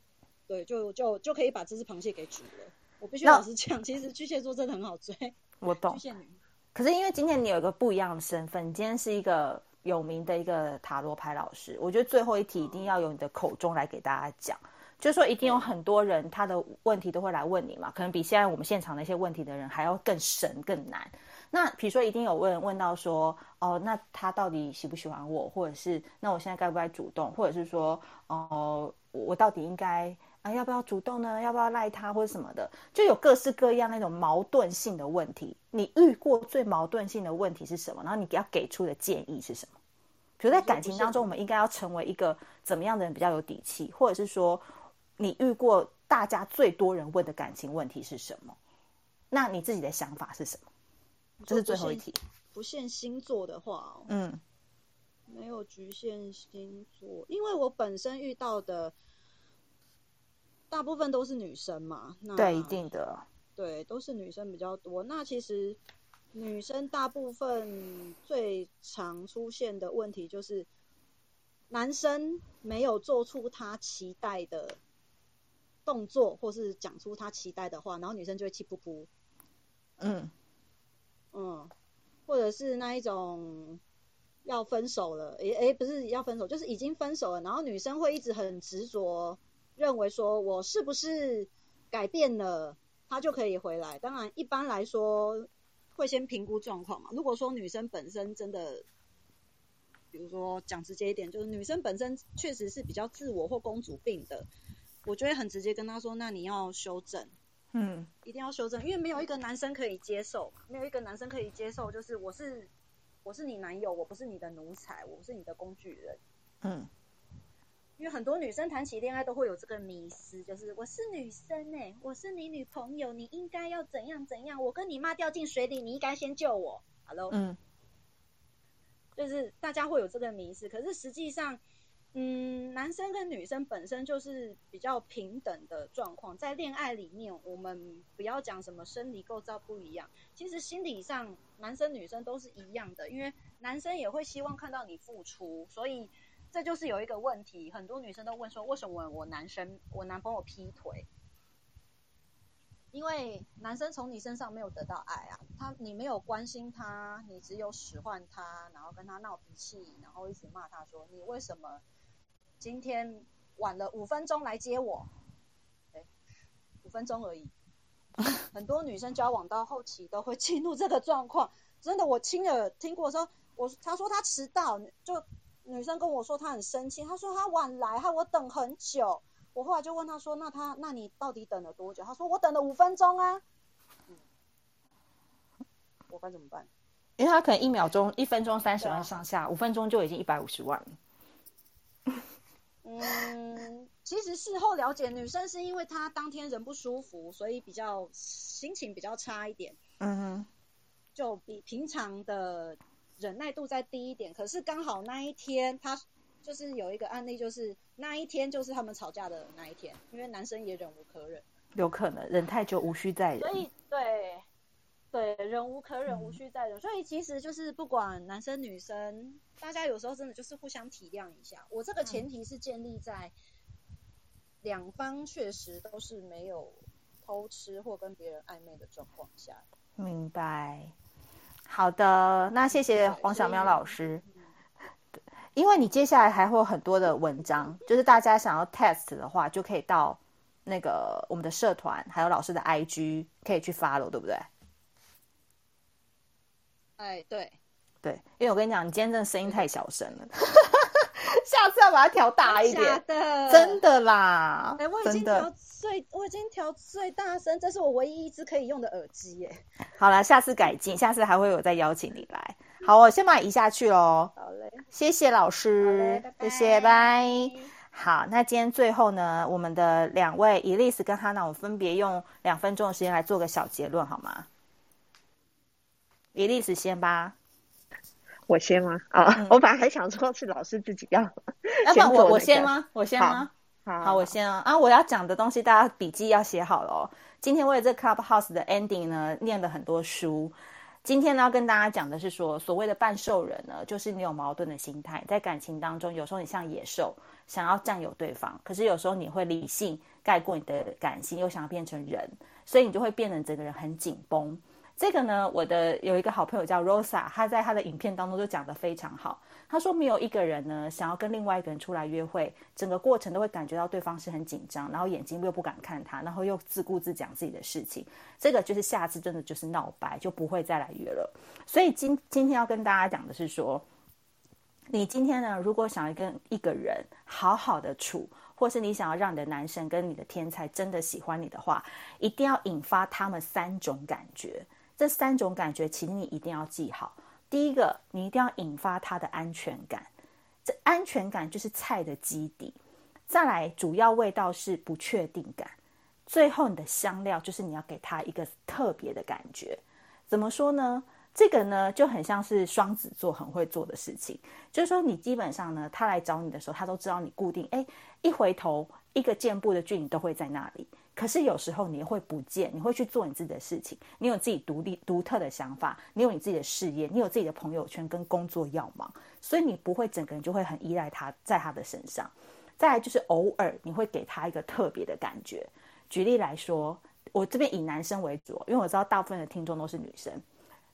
S9: 对，就就就可以把这只螃蟹给煮了。我必须老实讲，其实巨蟹座真的很好追。
S1: 我懂。
S9: 巨蟹女。
S1: 可是因为今天你有一个不一样的身份，你今天是一个。有名的一个塔罗牌老师，我觉得最后一题一定要由你的口中来给大家讲，就是说一定有很多人他的问题都会来问你嘛，可能比现在我们现场那些问题的人还要更神更难。那比如说一定有问问到说，哦，那他到底喜不喜欢我，或者是那我现在该不该主动，或者是说，哦，我到底应该。啊，要不要主动呢？要不要赖他或者什么的？就有各式各样那种矛盾性的问题。你遇过最矛盾性的问题是什么？然后你给他给出的建议是什么？比如在感情当中，我们应该要成为一个怎么样的人比较有底气？或者是说，你遇过大家最多人问的感情问题是什么？那你自己的想法是什么？这是最后一题。
S9: 不限星座的话，
S1: 嗯，
S9: 没有局限星座，因为我本身遇到的。大部分都是女生嘛，那
S1: 对，一定的，
S9: 对，都是女生比较多。那其实女生大部分最常出现的问题就是，男生没有做出他期待的动作，或是讲出他期待的话，然后女生就会气噗噗。
S1: 嗯
S9: 嗯，或者是那一种要分手了，诶诶，不是要分手，就是已经分手了，然后女生会一直很执着。认为说我是不是改变了，他就可以回来？当然，一般来说会先评估状况嘛。如果说女生本身真的，比如说讲直接一点，就是女生本身确实是比较自我或公主病的，我就会很直接跟他说：“那你要修正，
S1: 嗯，
S9: 一定要修正，因为没有一个男生可以接受，没有一个男生可以接受，就是我是我是你男友，我不是你的奴才，我不是你的工具人，
S1: 嗯。”
S9: 因为很多女生谈起恋爱都会有这个迷思，就是我是女生哎、欸，我是你女朋友，你应该要怎样怎样。我跟你妈掉进水里，你应该先救我。Hello，
S1: 嗯，
S9: 就是大家会有这个迷思，可是实际上，嗯，男生跟女生本身就是比较平等的状况，在恋爱里面，我们不要讲什么生理构造不一样，其实心理上男生女生都是一样的，因为男生也会希望看到你付出，所以。这就是有一个问题，很多女生都问说，为什么我男生我男朋友劈腿？因为男生从你身上没有得到爱啊，他你没有关心他，你只有使唤他，然后跟他闹脾气，然后一直骂他说，你为什么今天晚了五分钟来接我？哎，五分钟而已。很多女生交往到后期都会进入这个状况，真的，我亲耳听过说，我他说他迟到就。女生跟我说她很生气，她说她晚来，害我等很久。我后来就问她说：“那她，那你到底等了多久？”她说：“我等了五分钟啊。”嗯，我该怎么办？
S1: 因为她可能一秒钟、一分钟三十万上下，五分钟就已经一百五十万了。
S9: 嗯，其实事后了解，女生是因为她当天人不舒服，所以比较心情比较差一点。
S1: 嗯哼，
S9: 就比平常的。忍耐度再低一点，可是刚好那一天他就是有一个案例，就是那一天就是他们吵架的那一天，因为男生也忍无可忍，
S1: 有可能忍太久无需再忍。
S9: 所以对，对，忍无可忍，无需再忍。嗯、所以其实就是不管男生女生，大家有时候真的就是互相体谅一下。我这个前提是建立在两方确实都是没有偷吃或跟别人暧昧的状况下。
S1: 明白。好的，那谢谢黄小喵老师。因为你接下来还会有很多的文章，就是大家想要 test 的话，就可以到那个我们的社团，还有老师的 IG 可以去 follow，对不对？
S9: 哎，对，
S1: 对，因为我跟你讲，你今天真的声音太小声了，下次要把它调大一点。
S9: 的
S1: 真的啦，
S9: 哎，我已经调最，我已经调最大声，这是我唯一一只可以用的耳机耶。
S1: 好了，下次改进，下次还会有再邀请你来。好，我先把你移下去喽。
S9: 好嘞，
S1: 谢谢老师，拜拜谢谢，拜。好，那今天最后呢，我们的两位 Elise 跟 Hanna，我们分别用两分钟的时间来做个小结论，好吗？Elise 先吧，
S2: 我先吗？啊、我本来还想说是老师自己要，
S1: 要不然我我先吗？我先吗？好，好，好，我先啊！啊，我要讲的东西大家笔记要写好了哦。今天为了这 Clubhouse 的 ending 呢，念了很多书。今天呢，要跟大家讲的是说，所谓的半兽人呢，就是你有矛盾的心态，在感情当中，有时候你像野兽，想要占有对方，可是有时候你会理性盖过你的感性，又想要变成人，所以你就会变得整个人很紧绷。这个呢，我的有一个好朋友叫 Rosa，他在他的影片当中就讲得非常好。他说，没有一个人呢想要跟另外一个人出来约会，整个过程都会感觉到对方是很紧张，然后眼睛又不敢看他，然后又自顾自讲自己的事情。这个就是下次真的就是闹掰，就不会再来约了。所以今今天要跟大家讲的是说，你今天呢，如果想要跟一个人好好的处，或是你想要让你的男神跟你的天才真的喜欢你的话，一定要引发他们三种感觉。这三种感觉，请你一定要记好。第一个，你一定要引发他的安全感，这安全感就是菜的基底。再来，主要味道是不确定感。最后，你的香料就是你要给他一个特别的感觉。怎么说呢？这个呢就很像是双子座很会做的事情，就是说你基本上呢，他来找你的时候，他都知道你固定，哎，一回头一个箭步的距离都会在那里。可是有时候你会不见，你会去做你自己的事情，你有自己独立独特的想法，你有你自己的事业，你有自己的朋友圈跟工作要忙，所以你不会整个人就会很依赖他在他的身上。再来就是偶尔你会给他一个特别的感觉。举例来说，我这边以男生为主，因为我知道大部分的听众都是女生，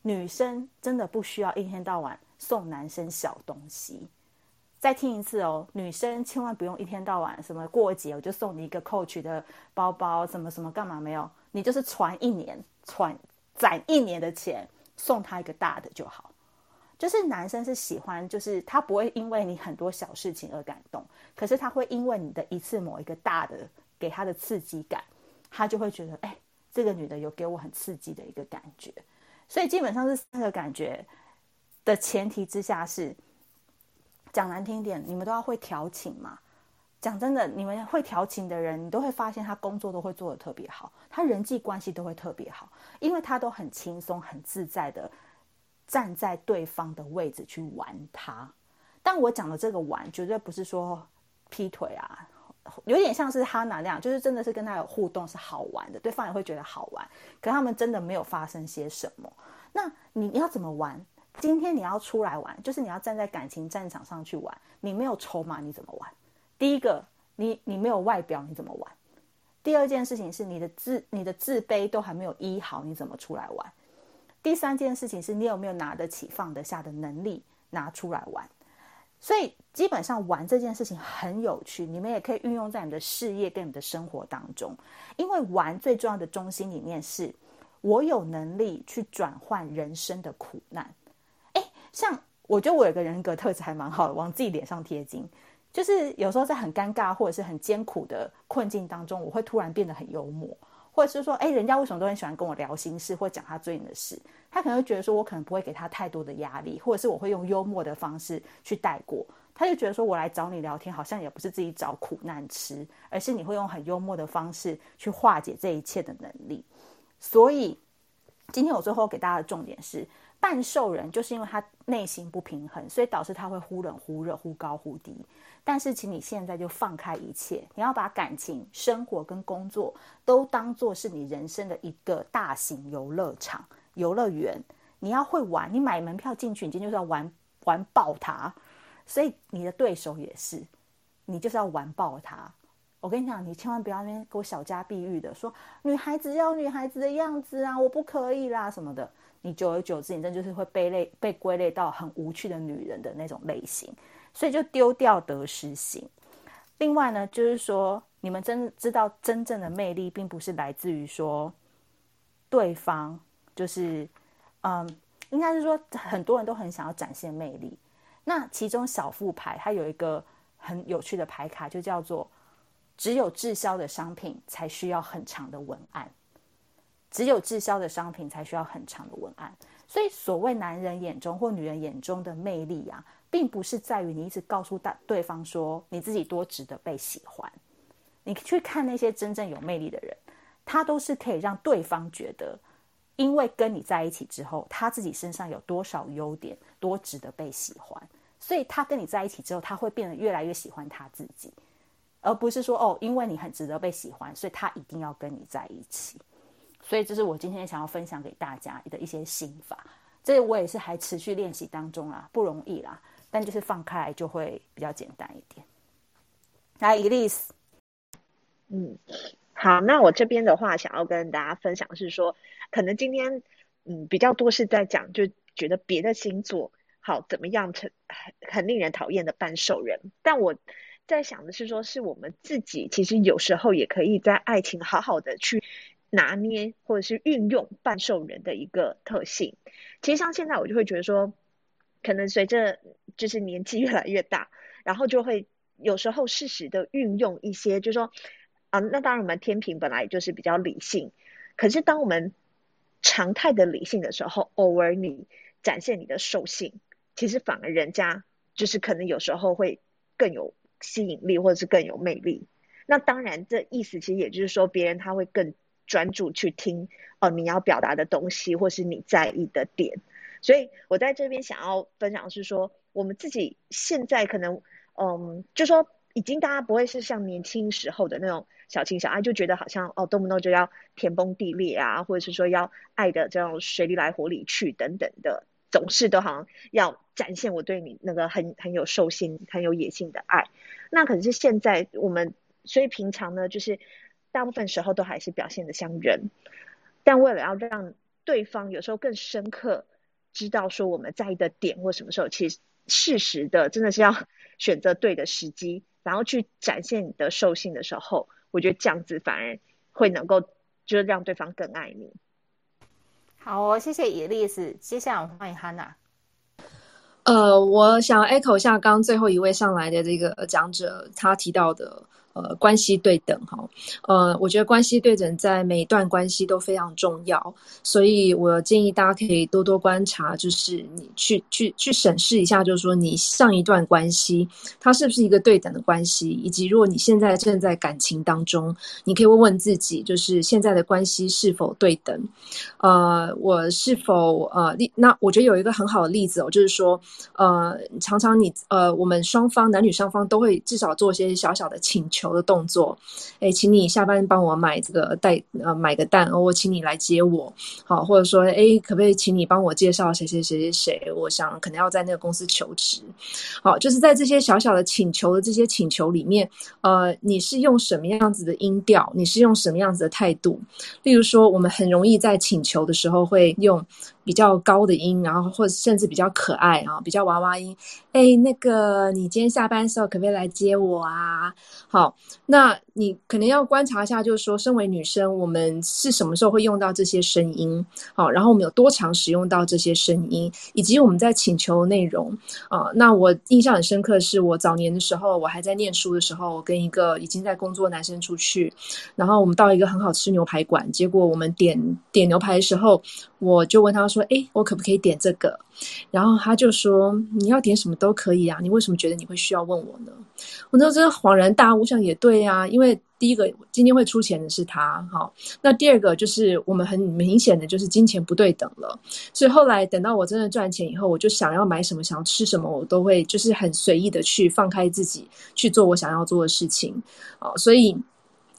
S1: 女生真的不需要一天到晚送男生小东西。再听一次哦，女生千万不用一天到晚什么过节我就送你一个 Coach 的包包，什么什么干嘛没有？你就是存一年，存攒一年的钱，送他一个大的就好。就是男生是喜欢，就是他不会因为你很多小事情而感动，可是他会因为你的一次某一个大的给他的刺激感，他就会觉得，哎，这个女的有给我很刺激的一个感觉。所以基本上是三个感觉的前提之下是。讲难听点，你们都要会调情嘛。讲真的，你们会调情的人，你都会发现他工作都会做得特别好，他人际关系都会特别好，因为他都很轻松、很自在的站在对方的位置去玩他。但我讲的这个玩，绝对不是说劈腿啊，有点像是哈娜那样，就是真的是跟他有互动，是好玩的，对方也会觉得好玩。可他们真的没有发生些什么。那你要怎么玩？今天你要出来玩，就是你要站在感情战场上去玩。你没有筹码，你怎么玩？第一个，你你没有外表，你怎么玩？第二件事情是你的自你的自卑都还没有医好，你怎么出来玩？第三件事情是你有没有拿得起放得下的能力拿出来玩？所以基本上玩这件事情很有趣，你们也可以运用在你的事业跟你的生活当中，因为玩最重要的中心里面是我有能力去转换人生的苦难。像我觉得我有个人格特质还蛮好的，往自己脸上贴金，就是有时候在很尴尬或者是很艰苦的困境当中，我会突然变得很幽默，或者是说，哎，人家为什么都很喜欢跟我聊心事或讲他最近的事？他可能会觉得说我可能不会给他太多的压力，或者是我会用幽默的方式去带过，他就觉得说我来找你聊天，好像也不是自己找苦难吃，而是你会用很幽默的方式去化解这一切的能力。所以今天我最后给大家的重点是。半兽人就是因为他内心不平衡，所以导致他会忽冷忽热、忽高忽低。但是，请你现在就放开一切，你要把感情、生活跟工作都当做是你人生的一个大型游乐场，游乐园，你要会玩，你买门票进去，你今天就是要玩玩爆它。所以你的对手也是，你就是要玩爆它。我跟你讲，你千万不要那边给我小家碧玉的，说女孩子要女孩子的样子啊，我不可以啦什么的。你久而久之，你真就是会被类被归类到很无趣的女人的那种类型，所以就丢掉得失心。另外呢，就是说，你们真知道真正的魅力，并不是来自于说对方就是，嗯，应该是说很多人都很想要展现魅力。那其中小副牌它有一个很有趣的牌卡，就叫做只有滞销的商品才需要很长的文案。只有滞销的商品才需要很长的文案，所以所谓男人眼中或女人眼中的魅力啊，并不是在于你一直告诉大对方说你自己多值得被喜欢。你去看那些真正有魅力的人，他都是可以让对方觉得，因为跟你在一起之后，他自己身上有多少优点，多值得被喜欢，所以他跟你在一起之后，他会变得越来越喜欢他自己，而不是说哦，因为你很值得被喜欢，所以他一定要跟你在一起。所以这是我今天想要分享给大家的一些心法，这我也是还持续练习当中啦，不容易啦。但就是放开来就会比较简单一点。来，Elise，
S2: 嗯，好，那我这边的话想要跟大家分享是说，可能今天嗯比较多是在讲，就觉得别的星座好怎么样成很很令人讨厌的半兽人，但我在想的是说，是我们自己其实有时候也可以在爱情好好的去。拿捏或者是运用半兽人的一个特性，其实像现在我就会觉得说，可能随着就是年纪越来越大，然后就会有时候适时的运用一些，就是说啊，那当然我们天平本来就是比较理性，可是当我们常态的理性的时候，偶尔你展现你的兽性，其实反而人家就是可能有时候会更有吸引力或者是更有魅力。那当然这意思其实也就是说，别人他会更。专注去听哦，你要表达的东西，或是你在意的点。所以我在这边想要分享是说，我们自己现在可能，嗯，就说已经大家不会是像年轻时候的那种小情小爱，就觉得好像哦，动不动就要天崩地裂啊，或者是说要爱的这种水里来火里去等等的，总是都好像要展现我对你那个很很有兽性、很有野性的爱。那可是现在我们，所以平常呢，就是。大部分时候都还是表现的像人，但为了要让对方有时候更深刻知道说我们在意的点或什么时候，其实适时的真的是要选择对的时机，然后去展现你的兽性的时候，我觉得这样子反而会能够就是让对方更爱你。
S1: 好哦，谢谢伊丽丝，接下来我们欢迎哈娜。
S3: 呃，我想 echo 一下刚刚最后一位上来的这个讲者他提到的。呃，关系对等哈，呃，我觉得关系对等在每一段关系都非常重要，所以我建议大家可以多多观察，就是你去去去审视一下，就是说你上一段关系它是不是一个对等的关系，以及如果你现在正在感情当中，你可以问问自己，就是现在的关系是否对等？呃，我是否呃例？那我觉得有一个很好的例子哦，就是说，呃，常常你呃，我们双方男女双方都会至少做一些小小的请求。求的动作，哎，请你下班帮我买这个带呃买个蛋，我请你来接我，好，或者说，哎，可不可以请你帮我介绍谁谁谁谁谁？我想可能要在那个公司求职，好，就是在这些小小的请求的这些请求里面，呃，你是用什么样子的音调？你是用什么样子的态度？例如说，我们很容易在请求的时候会用。比较高的音，然后或者甚至比较可爱啊，比较娃娃音。哎，那个，你今天下班的时候可不可以来接我啊？好，那你可能要观察一下，就是说，身为女生，我们是什么时候会用到这些声音？好，然后我们有多常使用到这些声音，以及我们在请求内容啊。那我印象很深刻是，我早年的时候，我还在念书的时候，我跟一个已经在工作男生出去，然后我们到一个很好吃牛排馆，结果我们点点牛排的时候，我就问他说。哎，我可不可以点这个？然后他就说：“你要点什么都可以啊，你为什么觉得你会需要问我呢？”我那真的恍然大悟，想也对啊，因为因为第一个今天会出钱的是他，哈，那第二个就是我们很明显的就是金钱不对等了。所以后来等到我真的赚钱以后，我就想要买什么，想要吃什么，我都会就是很随意的去放开自己去做我想要做的事情啊，所以。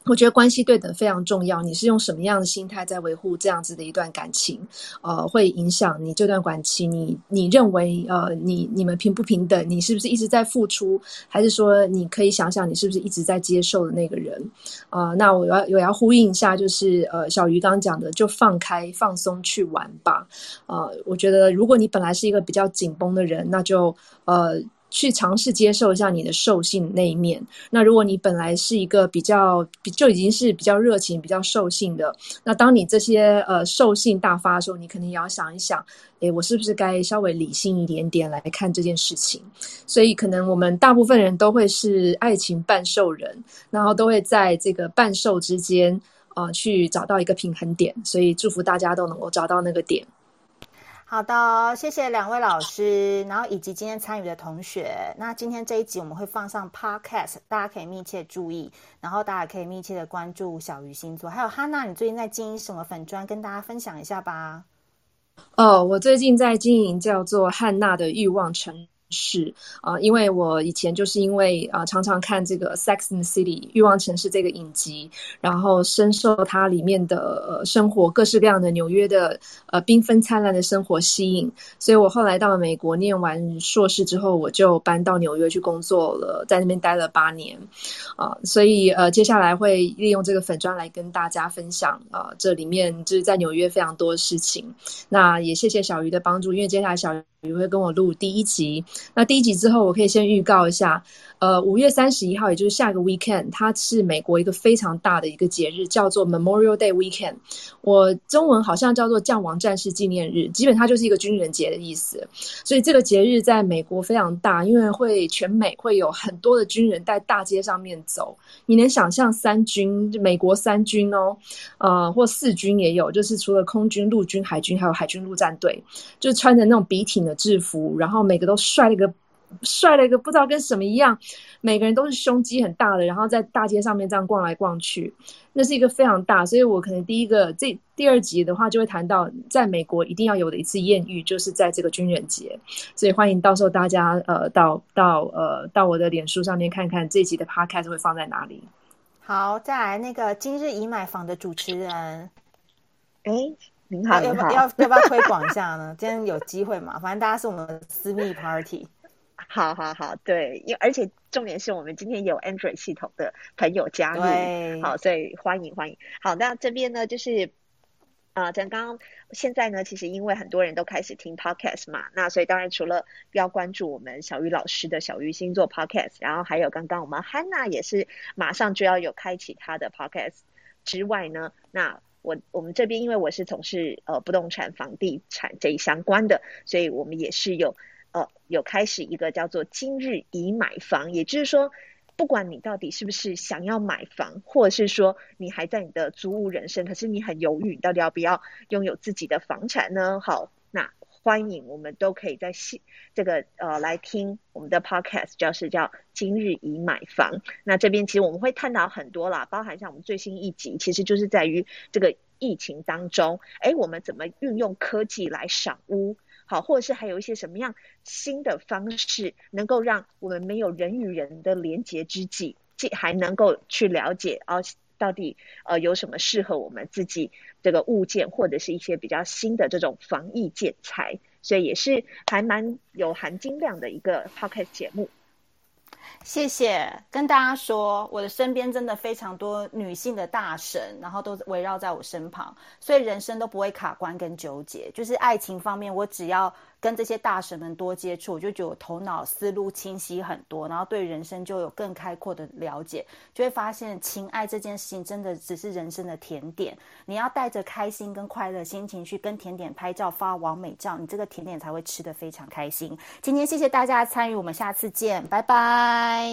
S3: 我觉得关系对等非常重要。你是用什么样的心态在维护这样子的一段感情？呃，会影响你这段感情。你你认为呃，你你们平不平等？你是不是一直在付出？还是说你可以想想，你是不是一直在接受的那个人？啊、那我要我要呼应一下，就是呃，小鱼刚刚讲的，就放开放松去玩吧。呃，我觉得如果你本来是一个比较紧绷的人，那就呃。去尝试接受一下你的兽性那一面。那如果你本来是一个比较就已经是比较热情、比较兽性的，那当你这些呃兽性大发的时候，你肯定也要想一想，诶，我是不是该稍微理性一点点来看这件事情？所以，可能我们大部分人都会是爱情半兽人，然后都会在这个半兽之间啊、去找到一个平衡点。所以，祝福大家都能够找到那个点。
S1: 好的，谢谢两位老师，然后以及今天参与的同学。那今天这一集我们会放上 Podcast，大家可以密切注意，然后大家可以密切的关注小鱼星座。还有哈娜，你最近在经营什么粉砖？跟大家分享一下吧。
S3: 哦，我最近在经营叫做汉娜的欲望城。是啊，因为我以前就是因为啊，常常看这个《Sex and City》欲望城市这个影集，然后深受它里面的呃生活各式各样的纽约的呃缤纷灿烂的生活吸引，所以我后来到了美国念完硕士之后，我就搬到纽约去工作了，在那边待了八年啊，所以呃接下来会利用这个粉砖来跟大家分享啊，这里面就是在纽约非常多的事情。那也谢谢小鱼的帮助，因为接下来小鱼。也会跟我录第一集。那第一集之后，我可以先预告一下，呃，五月三十一号，也就是下个 weekend，它是美国一个非常大的一个节日，叫做 Memorial Day Weekend。我中文好像叫做将王战士纪念日，基本它就是一个军人节的意思。所以这个节日在美国非常大，因为会全美会有很多的军人在大街上面走。你能想象三军，美国三军哦，呃，或四军也有，就是除了空军、陆军、海军，还有海军陆战队，就穿着那种笔挺的制服，然后每个都帅了个帅了一个不知道跟什么一样，每个人都是胸肌很大的，然后在大街上面这样逛来逛去，那是一个非常大，所以我可能第一个这第二集的话就会谈到在美国一定要有的一次艳遇，就是在这个军人节，所以欢迎到时候大家呃到到呃到我的脸书上面看看这集的 podcast 会放在哪里。
S1: 好，再来那个今日已买房的主持人，
S2: 哎。您好，
S1: 要不要要不要推广一下呢？今天有机会嘛？反正大家是我们的私密 party。
S2: 好好好，对，因为而且重点是我们今天有 Android 系统的朋友加入，
S1: 对
S2: 好，所以欢迎欢迎。好，那这边呢，就是啊，咱、呃、刚刚现在呢，其实因为很多人都开始听 podcast 嘛，那所以当然除了要关注我们小鱼老师的小鱼星座 podcast，然后还有刚刚我们 Hannah 也是马上就要有开启他的 podcast 之外呢，那。我我们这边因为我是从事呃不动产房地产这一相关的，所以我们也是有呃有开始一个叫做今日已买房，也就是说，不管你到底是不是想要买房，或者是说你还在你的租屋人生，可是你很犹豫，到底要不要拥有自己的房产呢？好，那。欢迎，我们都可以在戏这个呃来听我们的 podcast，就是叫今日已买房。那这边其实我们会探讨很多啦，包含像我们最新一集，其实就是在于这个疫情当中，诶，我们怎么运用科技来赏屋，好，或者是还有一些什么样新的方式，能够让我们没有人与人的连结之际，既还能够去了解哦。到底呃有什么适合我们自己这个物件，或者是一些比较新的这种防疫建材，所以也是还蛮有含金量的一个 podcast 节目。
S1: 谢谢，跟大家说，我的身边真的非常多女性的大神，然后都围绕在我身旁，所以人生都不会卡关跟纠结。就是爱情方面，我只要跟这些大神们多接触，我就觉得我头脑思路清晰很多，然后对人生就有更开阔的了解，就会发现情爱这件事情真的只是人生的甜点。你要带着开心跟快乐心情去跟甜点拍照发完美照，你这个甜点才会吃得非常开心。今天谢谢大家的参与，我们下次见，拜拜。